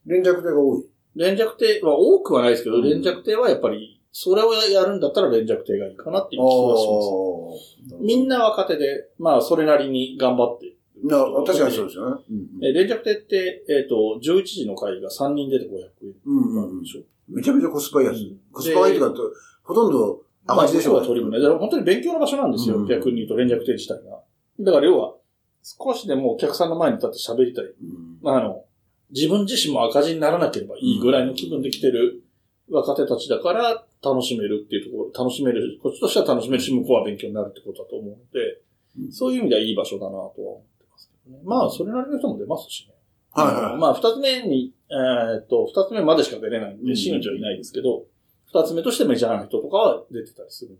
連絡手が多い。連着亭は多くはないですけど、うん連着亭はやっぱり、それをやるんだったら連着亭がいいかなっていう気はします。みんな、な若手で、まあ、それなりに頑張って。な確かにそうですよね。えー連着亭って、えっ、と、11時の会が3人出て500円うんうんうんなんでしょ。めちゃめちゃコスパいいやつうん。コスパがいいとかって、ほとんど赤字でしょ。まあ、取り分ね。だから本当に勉強の場所なんですよ。うん逆に言うと連着亭自体が。だから要は、少しでもお客さんの前に立って喋りたい。うんあの、自分自身も赤字にならなければいいぐらいの気分で来てる若手たちだから楽しめるっていうところ、楽しめる、こっちとしては楽しめるし、向こうは勉強になるってことだと思うので、うんそういう意味ではいい場所だなとは思ってますけどね。まあ、それなりの人も出ますしね。はいはいまあ、二つ目に、えーっと、二つ目までしか出れないんで、うん真打ちはいないですけど、二つ目としてメジャーな人とかは出てたりするんで。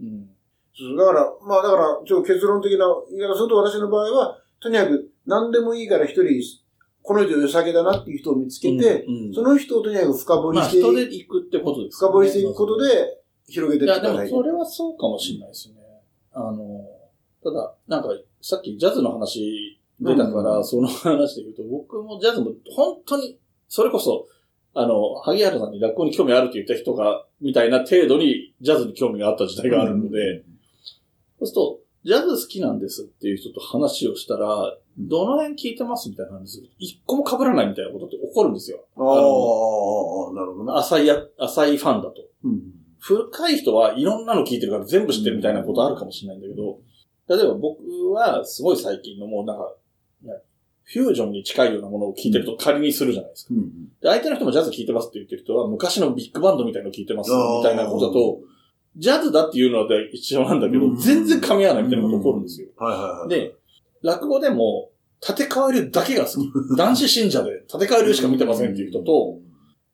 うん。そうだから、まあだから、ちょっと結論的な言い方すると私の場合は、とにかく何でもいいから一人、この人良さげだなっていう人を見つけて、うんうんその人をとにかく深掘りまあ、して、人で行くってことです深掘りしていくことで、広げていや、でもいってください。それはそうかもしれないですね。あの、ただ、なんか、さっきジャズの話出たから、うんその話で言うと、僕もジャズも本当に、それこそ、あの、萩原さんに落語に興味あるって言った人が、みたいな程度にジャズに興味があった時代があるので、そうすると、ジャズ好きなんですっていう人と話をしたら、どの辺聞いてますみたいな話すると、一個も被らないみたいなことって起こるんですよ。ああ、なるほどね。浅いや、浅いファンだと。うん深い人はいろんなの聞いてるから全部知ってるみたいなことあるかもしれないんだけど、例えば僕はすごい最近のもうなんか、ねフュージョンに近いようなものを聞いてると仮にするじゃないですか。うんで、相手の人もジャズ聞いてますって言ってる人は昔のビッグバンドみたいの聞いてますみたいなことだと、ジャズだっていうのは一緒なんだけどう、ん全然噛み合わないみたいなこと起こるんですよ。で、落語でも、立川流だけが好き。男子信者で立川流しか見てませんっていう人と、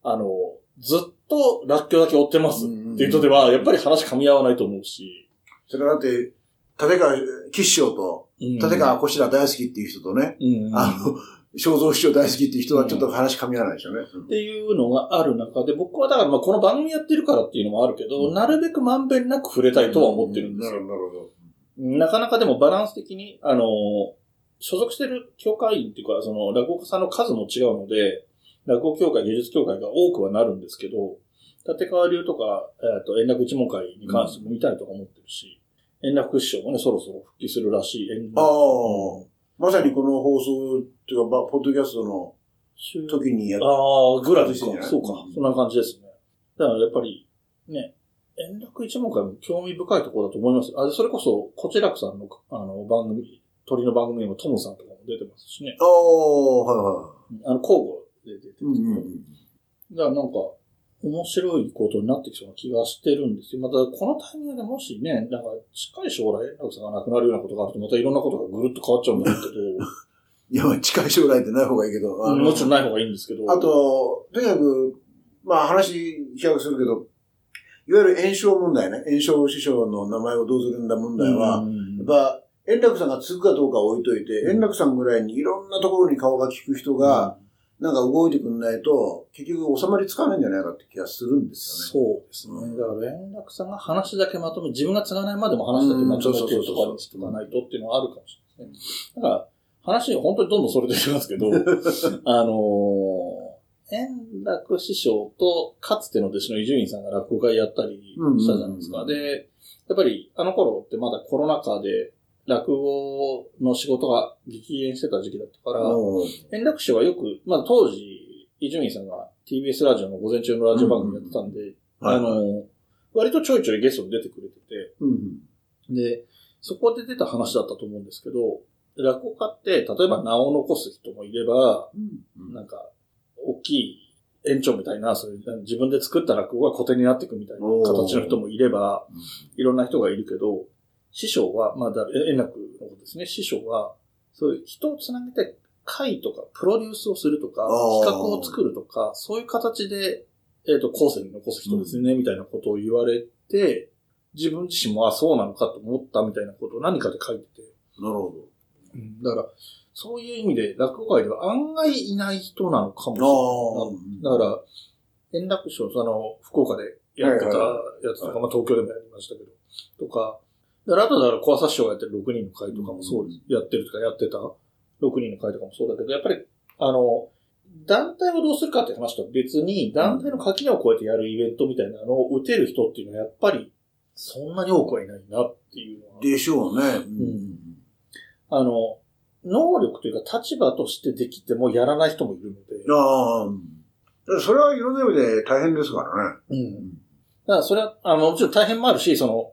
あの、ずっとらっきょうだけ追ってますっていう人では、やっぱり話噛み合わないと思うし。それだって、立川吉祥と、立川こしら大好きっていう人とね、うん、あの、肖像師匠大好きっていう人はちょっと話噛み合わないでしょうね。っていうのがある中で、僕はだからまあこの番組やってるからっていうのもあるけど、うん、なるべくまんべんなく触れたいとは思ってるんですよ。なるほど。なかなかでもバランス的に、あの、所属してる協会員っていうか、その落語家さんの数も違うので、落語協会、芸術協会が多くはなるんですけど、立川流とか、えっ、ー、と、円楽一門会に関しても見たいとか思ってるし、うん、円楽師匠もね、そろそろ復帰するらしい。ああ。まさにこの放送っていうか、ポッドキャストの時にやる。ああ、ぐらいですか。そうか。そんな感じですね。だからやっぱり、ね、円楽一門会も興味深いところだと思います。あそれこそ、こちらくさんの、あの、番組、鳥の番組にもトムさんとかも出てますしね。ああ、はいはい。あの、交互で出てます、うんうん、だからなんか、面白いことになってきそうな気がしてるんですよ。また、このタイミングでもしね、なんか、近い将来、円楽さんが亡くなるようなことがあると、またいろんなことがぐるっと変わっちゃうんだけど。いや、まあ、近い将来ってない方がいいけど。もちろんない方がいいんですけど。あと、とにかく、まあ話、比較するけど、いわゆる炎症問題ね。炎症師匠の名前をどうするんだ問題は、やっぱ、円楽さんが継ぐかどうか置いといて、円楽さんぐらいにいろんなところに顔が利く人が、なんか動いてくんないと、結局収まりつかないんじゃないかって気がするんですよね。そうですね。だから円楽さんが話だけまとめ、自分が継がないまでも話だけまとめてるとかにしておかないとっていうのはあるかもしれないですね。だから、話、本当にどんどんそれでいきますけど、あのー、円楽師匠と、かつての弟子の伊集院さんが落語会やったりしたじゃないですか。で、やっぱりあの頃ってまだコロナ禍で、落語の仕事が激減してた時期だったから、円楽師匠はよく、まあ当時、伊集院さんが TBS ラジオの午前中のラジオ番組やってたんで、うん。あの、割とちょいちょいゲストに出てくれてて、うん、で、そこで出た話だったと思うんですけど、落語家って、例えば名を残す人もいれば、うん、なんか、大きい延長みたいな、そういう自分で作った落語が古典になっていくみたいな形の人もいれば、いろんな人がいるけど、師匠は、まあ、円楽のことですね。師匠は、そういう人をつなげて会とか、プロデュースをするとか、企画を作るとか、そういう形で、えっ、ー、と、後世に残す人ですね、うん、みたいなことを言われて、自分自身も、あ、そうなのかと思ったみたいなことを何かで書いてて。なるほど。うん、だから、そういう意味で、落語界では案外いない人なのかもしれない。だから、円楽師匠、その、福岡でやってたやつとか、まあ東京でもやりましたけど、とか、だからあとだから小朝師匠がやってる6人の会とかもそうです。やってるとかやってた6人の会とかもそうだけど、やっぱり、あの、団体をどうするかって話とは別に、団体の垣根を越えてやるイベントみたいなのを打てる人っていうのはやっぱり、そんなに多くはいないなっていうのは。でしょうね。うん。あの、能力というか立場としてできてもやらない人もいるので。ああ。それはいろんな意味で大変ですからね。うん。だからそれは、あの、もちろん大変もあるし、その、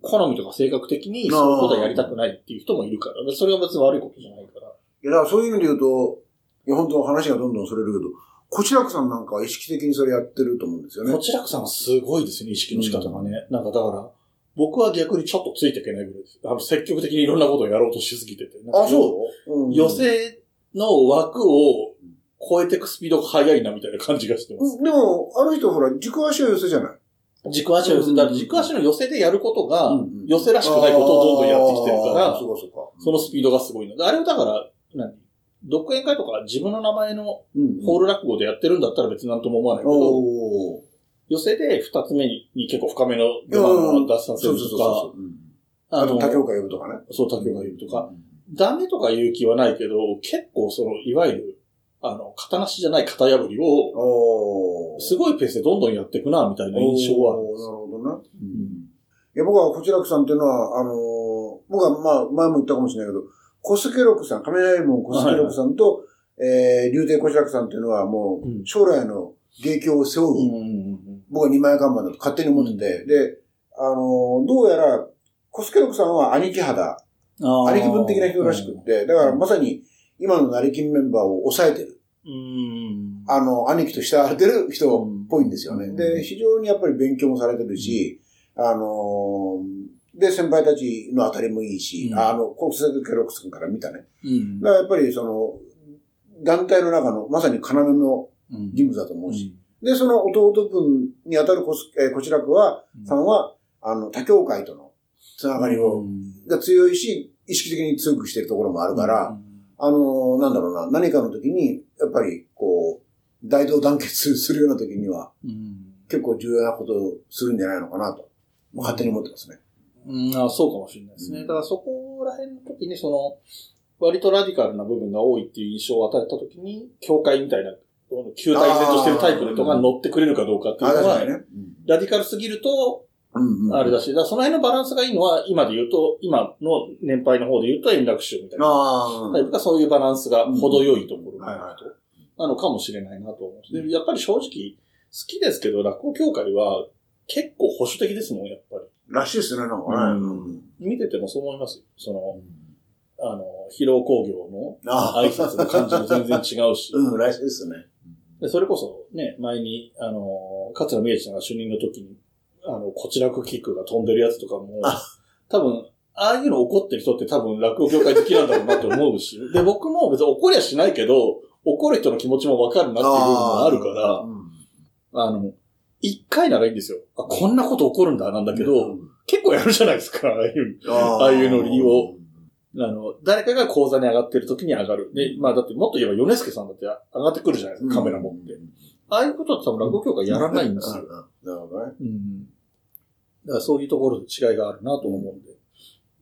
好みとか性格的にそういうことはやりたくないっていう人もいるから、それは別に悪いことじゃないから。いや、だからそういう意味で言うと、いや、本当話がどんどんそれるけど、こちらくさんなんかは意識的にそれやってると思うんですよね。こちらくさんはすごいですね、意識の仕方がね。うん、なんかだから、僕は逆にちょっとついていけないぐらいです。あの、積極的にいろんなことをやろうとしすぎてて。あ、そう、うん、寄せの枠を超えていくスピードが速いなみたいな感じがしてます。でも、あの人ほら、軸足は寄せじゃない？軸足を寄せ、だ軸足の寄せでやることが、寄せらしくないことをどんどんやってきてるから、そのスピードがすごいの。で、あれをだから、何？独演会とか自分の名前のホール落語でやってるんだったら別になんとも思わないけど、寄せで二つ目に結構深めの出番を出させるとか、あの、竹岡呼ぶとかね。そう、竹岡呼ぶとか、ダメとか言う気はないけど、結構その、いわゆる、あの、型なしじゃない型破りを、すごいペースでどんどんやっていくな、みたいな印象はあるんです。なるほどな。うん、いや、僕は、こちらくさんっていうのは、あのー、僕は、まあ、前も言ったかもしれないけど、小助六さん、亀雷門小助六さんと、はいはい、えー、竜亭小白さんっていうのはもう、将来の芸況を背負う、うん、僕は二枚看板だと勝手に思ってて、うん、で、あのー、どうやら、小助六さんは兄貴肌、兄貴分的な人らしくって、だからまさに、今の成金メンバーを抑えてる。あの、兄貴と慕われてる人っぽいんですよね。で、非常にやっぱり勉強もされてるし、あのー、で、先輩たちの当たりもいいし、うん、あの、国際ケロックスから見たね。うん、だからやっぱりその、団体の中のまさに要の人物だと思うし、で、その弟分にあたるこす、えー、こちらくは、さんは、あの、他教会とのつながりを、が強いし、意識的に強くしてるところもあるから、あの、なんだろうな、何かの時に、やっぱり、こう、大同団結するような時には、結構重要なことをするんじゃないのかなと、勝手に思ってますね。うん、あそうかもしれないですね。だからそこら辺の時に、その、割とラディカルな部分が多いっていう印象を与えた時に、教会みたいな、球体性としてるタイプの人が乗ってくれるかどうかっていうのは、ね。ラディカルすぎると、あれだし、だその辺のバランスがいいのは、今で言うと、今の年配の方で言うと円楽師匠みたいな。そういうバランスが程よいところなのかもしれないなと思う。で、やっぱり正直、好きですけど、落語協会は結構保守的ですもん、やっぱり。らしいですね、なんかね。見ててもそう思いますよ。その、あの、疲労工業の挨拶の感じも全然違うし。うん、らしいですね。で、それこそね、前に、あの、桂宮治さんが主任の時に、あの、こちらくキックが飛んでるやつとかも、多分、ああいうの怒ってる人って多分落語業界好きなんだろうなって思うし、で、僕も別に怒りはしないけど、怒る人の気持ちもわかるなっていう部分もあるから、あ,、の、一回ならいいんですよ。あ、こんなこと起こるんだ、なんだけど、結構やるじゃないですか、ああいう、ああいうノリを。あの、誰かが講座に上がってる時に上がる。で、まあだってもっと言えばヨネスケさんだって上がってくるじゃないですか、カメラ持って。ああいうことって多分落語協会やらないんですよ。なるほどね。うん。だからそういうところで違いがあるなと思うんで。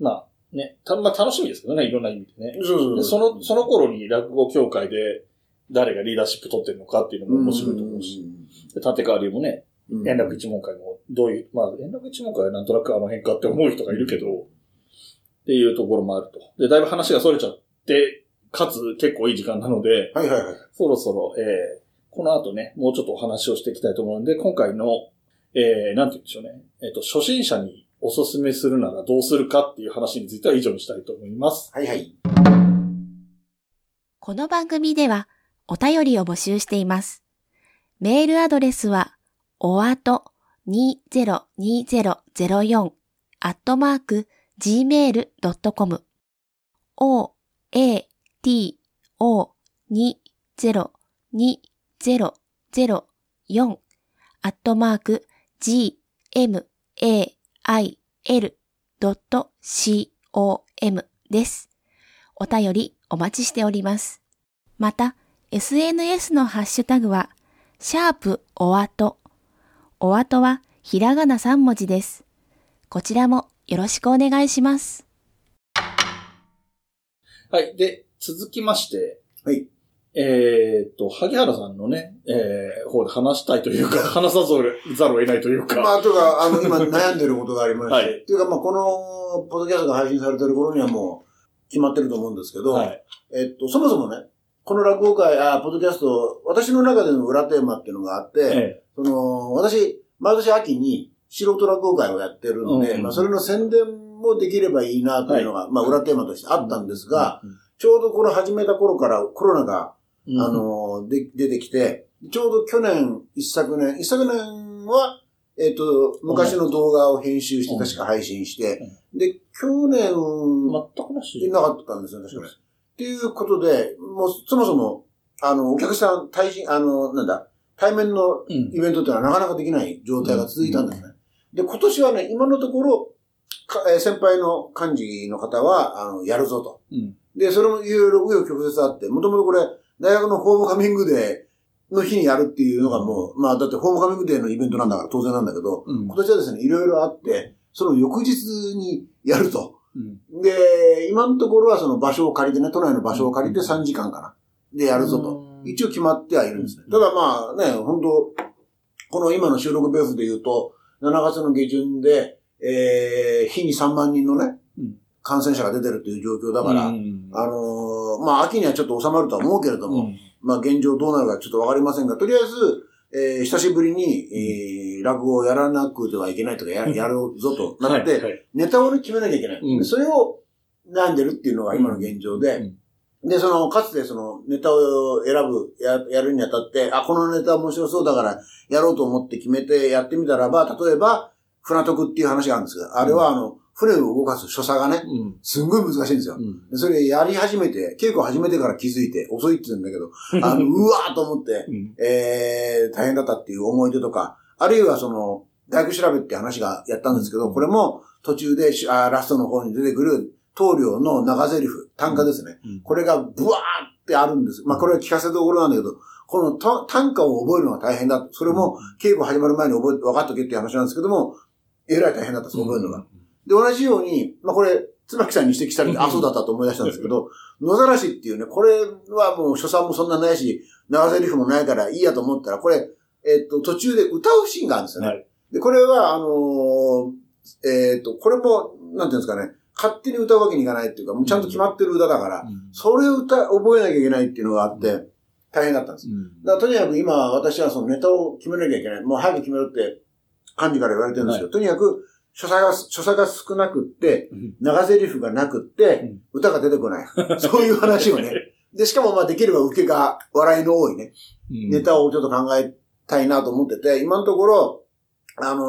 まあ、ね、た、まあ楽しみですけどね、いろんな意味でね。そうそうその、その頃に落語協会で誰がリーダーシップ取ってるのかっていうのも面白いと思うし、立川流もね、円楽一門会もどういう、まあ、円楽一門会はなんとなくあの辺かって思う人がいるけど、っていうところもあると。で、だいぶ話が逸れちゃって、かつ結構いい時間なので、はいはいはい。そろそろ、えー、この後ね、もうちょっとお話をしていきたいと思うので、今回の、えー、なんて言うんでしょうね。えっ、ー、と、初心者におすすめするならどうするかっていう話については以上にしたいと思います。はいはい。この番組ではお便りを募集しています。メールアドレスは、おあと202004アットマーク gmail.com o, a, t, o, 202004アットマーク g, m, a, i, l, c, o, m です。お便りお待ちしております。また、SNS のハッシュタグは、シャープおあと。おあとはひらがな3文字です。こちらもよろしくお願いします。はい。で、続きまして、はい。えっと、萩原さんのね、えー、方で話したいというか、話さざるを得ないというか。まあ、というか、あの、今悩んでることがありまして、はい、というか、まあ、この、ポッドキャストが配信されてる頃にはもう、決まってると思うんですけど、はい、えっと、そもそもね、この落語会、あ、ポッドキャスト、私の中での裏テーマっていうのがあって、ええ、その、私、毎年秋に、素人落語会をやってるんで、うん、まあそれの宣伝もできればいいなというのが、はい、まあ裏テーマとしてあったんですが、うんうん、ちょうどこれ始めた頃からコロナが、あの、で、出てきて、ちょうど去年、一昨年、一昨年は、えっ、ー、と、昔の動画を編集して、確か配信して、で、去年、全くなし。なかったんですよ、確かに。っていうことで、もう、そもそも、あの、お客さん、対人、あの、なんだ、対面のイベントってのはなかなかできない状態が続いたんですね。で、今年はね、今のところ、え先輩の幹事の方は、あの、やるぞと。うん、で、それもいろいろ紆余曲折あって、もともとこれ、大学のホームカミングデーの日にやるっていうのがもう、まあ、だってホームカミングデーのイベントなんだから当然なんだけど、うん、今年はですね、いろいろあって、その翌日にやると。うん、で、今のところはその場所を借りてね、都内の場所を借りて3時間かな。でやるぞと。一応決まってはいるんですね。ただまあね、本当この今の収録ベースで言うと、7月の下旬で、えー、日に3万人のね、感染者が出てるという状況だから、あのー、まあ、秋にはちょっと収まるとは思うけれども、うん、まあ、現状どうなるかちょっとわかりませんが、とりあえず、えー、久しぶりに、えー、落語をやらなくてはいけないとかや、やるぞとなって、はいはい、ネタを決めなきゃいけない。うん、それを悩んでるっていうのが今の現状で、うん、で、その、かつてその、ネタを選ぶ、や、やるにあたって、あ、このネタ面白そうだから、やろうと思って決めてやってみたらば、例えば、船徳っていう話があるんですが、あれはあの、船を動かす所作がね、うん。すんごい難しいんですよ。うん。でそれやり始めて、稽古始めてから気づいて、遅いって言うんだけど、あの、うわーと思って、うん。えー、大変だったっていう思い出とか、あるいはその、大工調べって話がやったんですけど、これも途中でしあラストの方に出てくる棟梁の長台詞、単価ですね。うんこれがブワーってあるんです。まあこれは聞かせどころなんだけど、このた単価を覚えるのが大変だ。それも稽古始まる前に覚えて、分かっとけっていう話なんですけども、えらい大変だったです、覚えるのが。で、同じように、まあこれ、椿さんに指摘されて、うんあ、そうだったと思い出したんですけど、野ざらしっていうね、これはもう所作もそんなないし、長台詞もないからいいやと思ったら、これ、えっと、途中で歌うシーンがあるんですよね。はいで、これは、あのーえっと、これも、なんていうんですかね、勝手に歌うわけにいかないっていうか、もうちゃんと決まってる歌だから、うんそれを歌、覚えなきゃいけないっていうのがあって、大変だったんです。うんだからとにかく今、私はそのネタを決めなきゃいけない。もう早く決めろって、幹事から言われてるんですけど、とにかく、所作が、所作が少なくって、うん。長台詞がなくって、歌が出てこない。そういう話をね。で、しかもまあできれば受けが笑いの多いね、うん。ネタをちょっと考えたいなと思ってて、今のところ、あの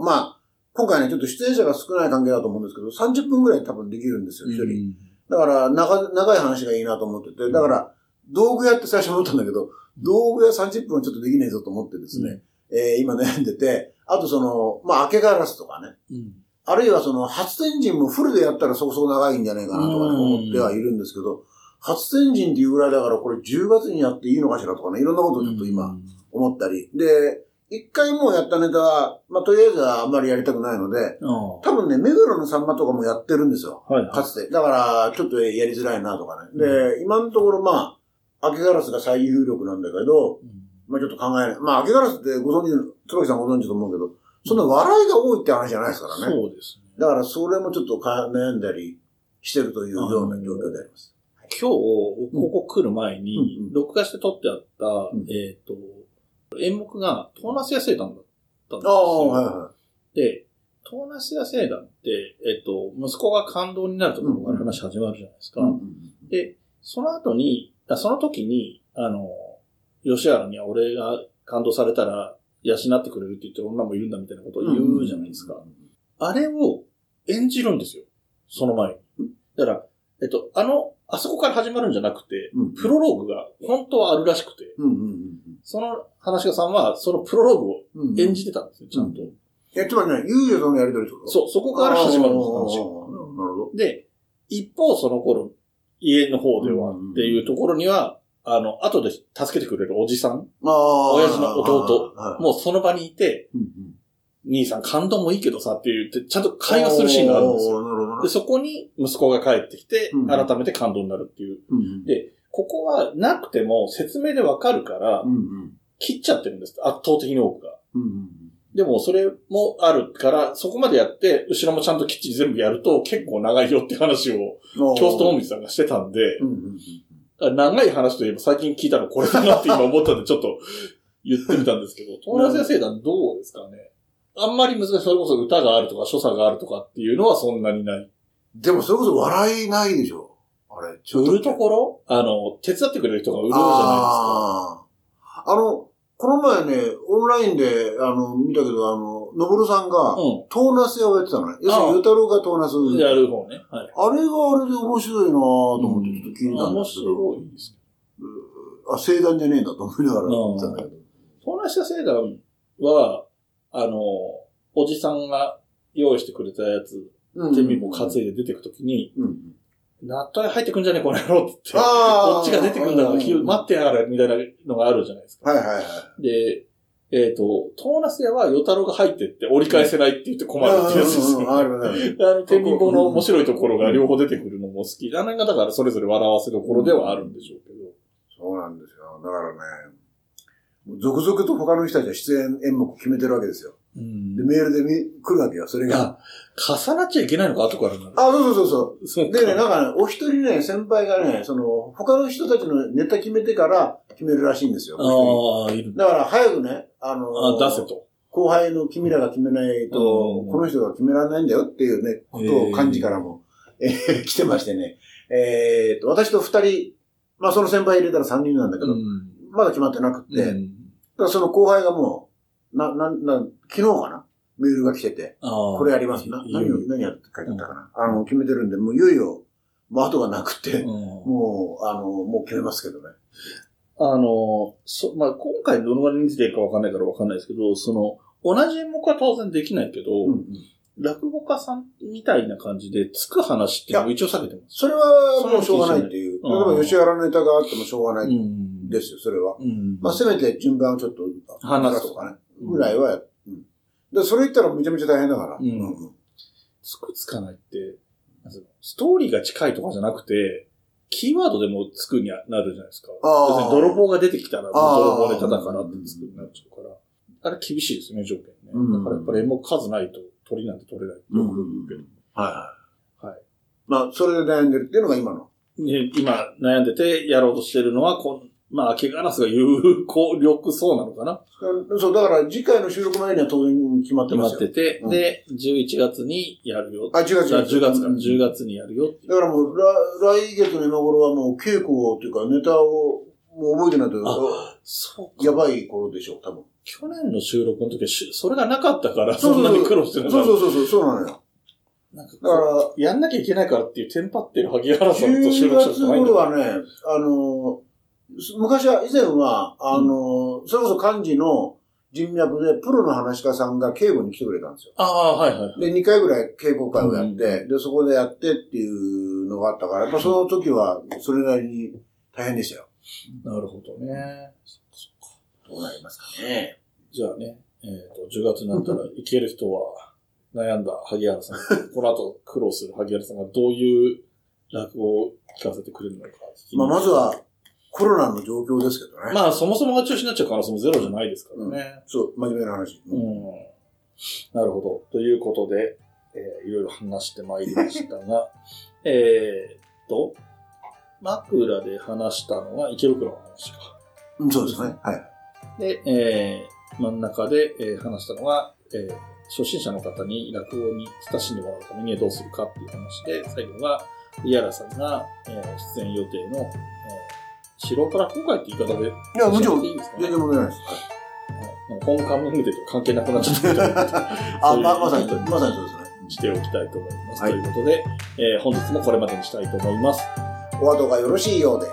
ーまあ、今回ね、ちょっと出演者が少ない関係だと思うんですけど、30分くらい多分できるんですよ、一人。だから、長、長い話がいいなと思ってて、だから、道具屋って最初思ったんだけど、道具屋30分はちょっとできないぞと思ってですね、えー今悩んでて、あとその、まあ、明けガラスとかね、うんあるいはその発電陣もフルでやったらそこそこ長いんじゃないかなとかね、うん思ってはいるんですけど、発電陣っていうぐらいだからこれ10月にやっていいのかしらとかね、いろんなことをちょっと今思ったり。で、一回もうやったネタは、まあとりあえずはあんまりやりたくないので、あ多分ね、目黒のさんまとかもやってるんですよ。あはい。かつて。だから、ちょっとやりづらいなとかね。で、今のところまあ、明けガラスが最有力なんだけど、まあちょっと考えない。まあ明けガラスってご存知、椿さんご存知と思うけど、そんな笑いが多いって話じゃないですからね。そうですね。だからそれもちょっとか悩んだりしてるというような状況であります。今日、ここ来る前に録画して撮ってあったん、えっと、演目が、トーナス野生団だったんですああ、よ。はいはで、トーナス野生団って、えっと、息子が感動になるところから話始まるじゃないですか。い。うんで、その後に、あその時に、あの、吉原には俺が感動されたら、養ってくれるって言ってる女もいるんだみたいなことを言うじゃないですか。。あれを演じるんですよ。その前に。だから、えっと、あの、あそこから始まるんじゃなくて、うんプロローグが本当はあるらしくて、うんうんその話し家さんは、そのプロローグをうんうん。演じてたんですよ、ちゃんと。え、つまりね、ゆうよとのやりとりとそう、そこから始まるんです、話が。なるほど。で、一方その頃、家の方ではうんっていうところには、あの、後で助けてくれるおじさん。親父の弟はい、もうその場にいて、うんうん兄さん感動もいいけどさって言って、ちゃんと会話するシーンがあるんですよ。で、ね。そこに息子が帰ってきてうん、改めて感動になるっていう。うんうんで、ここはなくても説明でわかるからう、んうん切っちゃってるんです。圧倒的に多くが。うんうんでも、それもあるから、そこまでやって、後ろもちゃんときっちり全部やると、結構長いよって話を、うん。京スト大水さんがしてたんで、うんうんうん長い話といえば最近聞いたのこれだなって今思ったんで、ちょっと言ってみたんですけど、東南先生団どうですかね？あんまり難しい。それこそ歌があるとか、所作があるとかっていうのはそんなにない。でもそれこそ笑いないでしょ。あれ、ちょっ売るところ？あの、手伝ってくれる人が売るじゃないですか。あの、この前ね、オンラインで、あの、見たけど、あの、のぼるさんが、うトーナス屋をやってたのね。要するに、ゆうたろうがトーナス。ん。やる方ね。はい。あれがあれで面白いなぁと思って、ちょっと聞いたん面ですけど。白いです。あ、聖団じゃねえんだと思いながら言ってたんだけど。東南社聖団は、あの、おじさんが用意してくれたやつ、うん天秤も担いで出てくときに、うん。納豆入ってくんじゃねえ、この野郎って言って。あこっちが出てくるんだから、うん待ってやがれ、みたいなのがあるじゃないですか。はいはいはい。で、えっ、と、トーナス屋は、ヨタロが入ってって折り返せないって言って困るってやつですよ。うんうんうんあるある。あの、天秤棒の面白いところが両方出てくるのも好き。あの辺がだからそれぞれ笑わせどころではあるんでしょうけど。そうなんですよ。だからね、続々と他の人たちは出演演目決めてるわけですよ。うんで、メールでみ来るわけよ、それが。あ、重なっちゃいけないのか、後から。あ、そうそうそうそう。でね、なんかね、お一人ね、先輩がね、その、他の人たちのネタ決めてから決めるらしいんですよ。ああ、いる。だから早くね、あのあ、出せと。後輩の君らが決めないと、うんこの人が決められないんだよっていうね、ことを幹事からも、えー 来てましてね。えーっと、私と二人、まあその先輩入れたら三人なんだけど、ん。まだ決まってなくて、うんらその後輩がもう、な、な、な、昨日かな？メールが来てて、ここれやりますな。何を、何やって書いてあったかな？あの、決めてるんで、もういよいよ、もう後がなくて、もう、あの、もう決めますけどね。あの、そ、まあ、今回どのぐらい人数でいるかわかんないからわかんないですけど、その、同じ演目は当然できないけど、うんうん落語家さんみたいな感じで、つく話っていうのを一応避けてます。それはもうしょうがないっていう。例えば吉原ネタがあってもしょうがないんですよ、それは。うん。まあ、せめて順番をちょっと話すとかね。ぐらいはや、うん。で、それ言ったらめちゃめちゃ大変だから。うんうんつくつかないって、ストーリーが近いとかじゃなくて、キーワードでもつくになるじゃないですか。あー要するに泥棒が出てきたら、泥棒ネタだからってつくになっちゃうから。あれ厳しいですね、条件ね。うんだからやっぱり演目数ないと鳥なんて取れないって言うけど。はいはい。はい。まあ、それで悩んでるっていうのが今の。ね今悩んでてやろうとしてるのは、こんまあ、明けガラスが有効力そうなのかなそう、だから次回の収録前には当然決まって決ますよ。まってて、うんで、11月にやるよ。あ、10月あ10月か、うん10月にやるよだからもう、来来月の今頃はもう稽古をというかネタをもう覚えてないとそうか。やばい頃でしょう、多分。去年の収録の時はし、それがなかったから、そんなに苦労してるそううそうそうそう、そうなのよ。なんかだから、やんなきゃいけないからっていうテンパってる萩原さんと収10録したこ月とないんだ頃はね、あの、昔は、以前は、あの、それこそ漢字の人脈でプロの話家さんが稽古に来てくれたんですよ。ああ、はいはい。で、2回ぐらい稽古会をやって、で、そこでやってっていうのがあったから、やっぱその時はそれなりに大変でしたよ。なるほどね。どうなりますかね。じゃあね、えっ、と、10月になったら行ける人は悩んだ萩原さん、この後苦労する萩原さんがどういう落語を聞かせてくれるのか。まあ、まずは、コロナの状況ですけどね。まあ、そもそもが中止になっちゃう可能性もゼロじゃないですからね。そう、真面目な話。うん。なるほど。ということで、えーいろいろ話してまいりましたが、えーっと、枕で話したのは池袋の話か。うん、そうですね。はい。で、えー真ん中で、えー話したのが、えー初心者の方に落語に親しんでもらうためにはどうするかっていう話で、最後が、井原さんが、えー出演予定の、えー素人落語会って言い方で、いや、もちろん、いいですかね？全然問題ないです。なんか本カムフーデと関係なくなっちゃったみたいな。あ、ま、まさに、まさにそうですね。しておきたいと思います。はいということで、えー本日もこれまでにしたいと思います。お後がよろしいようで。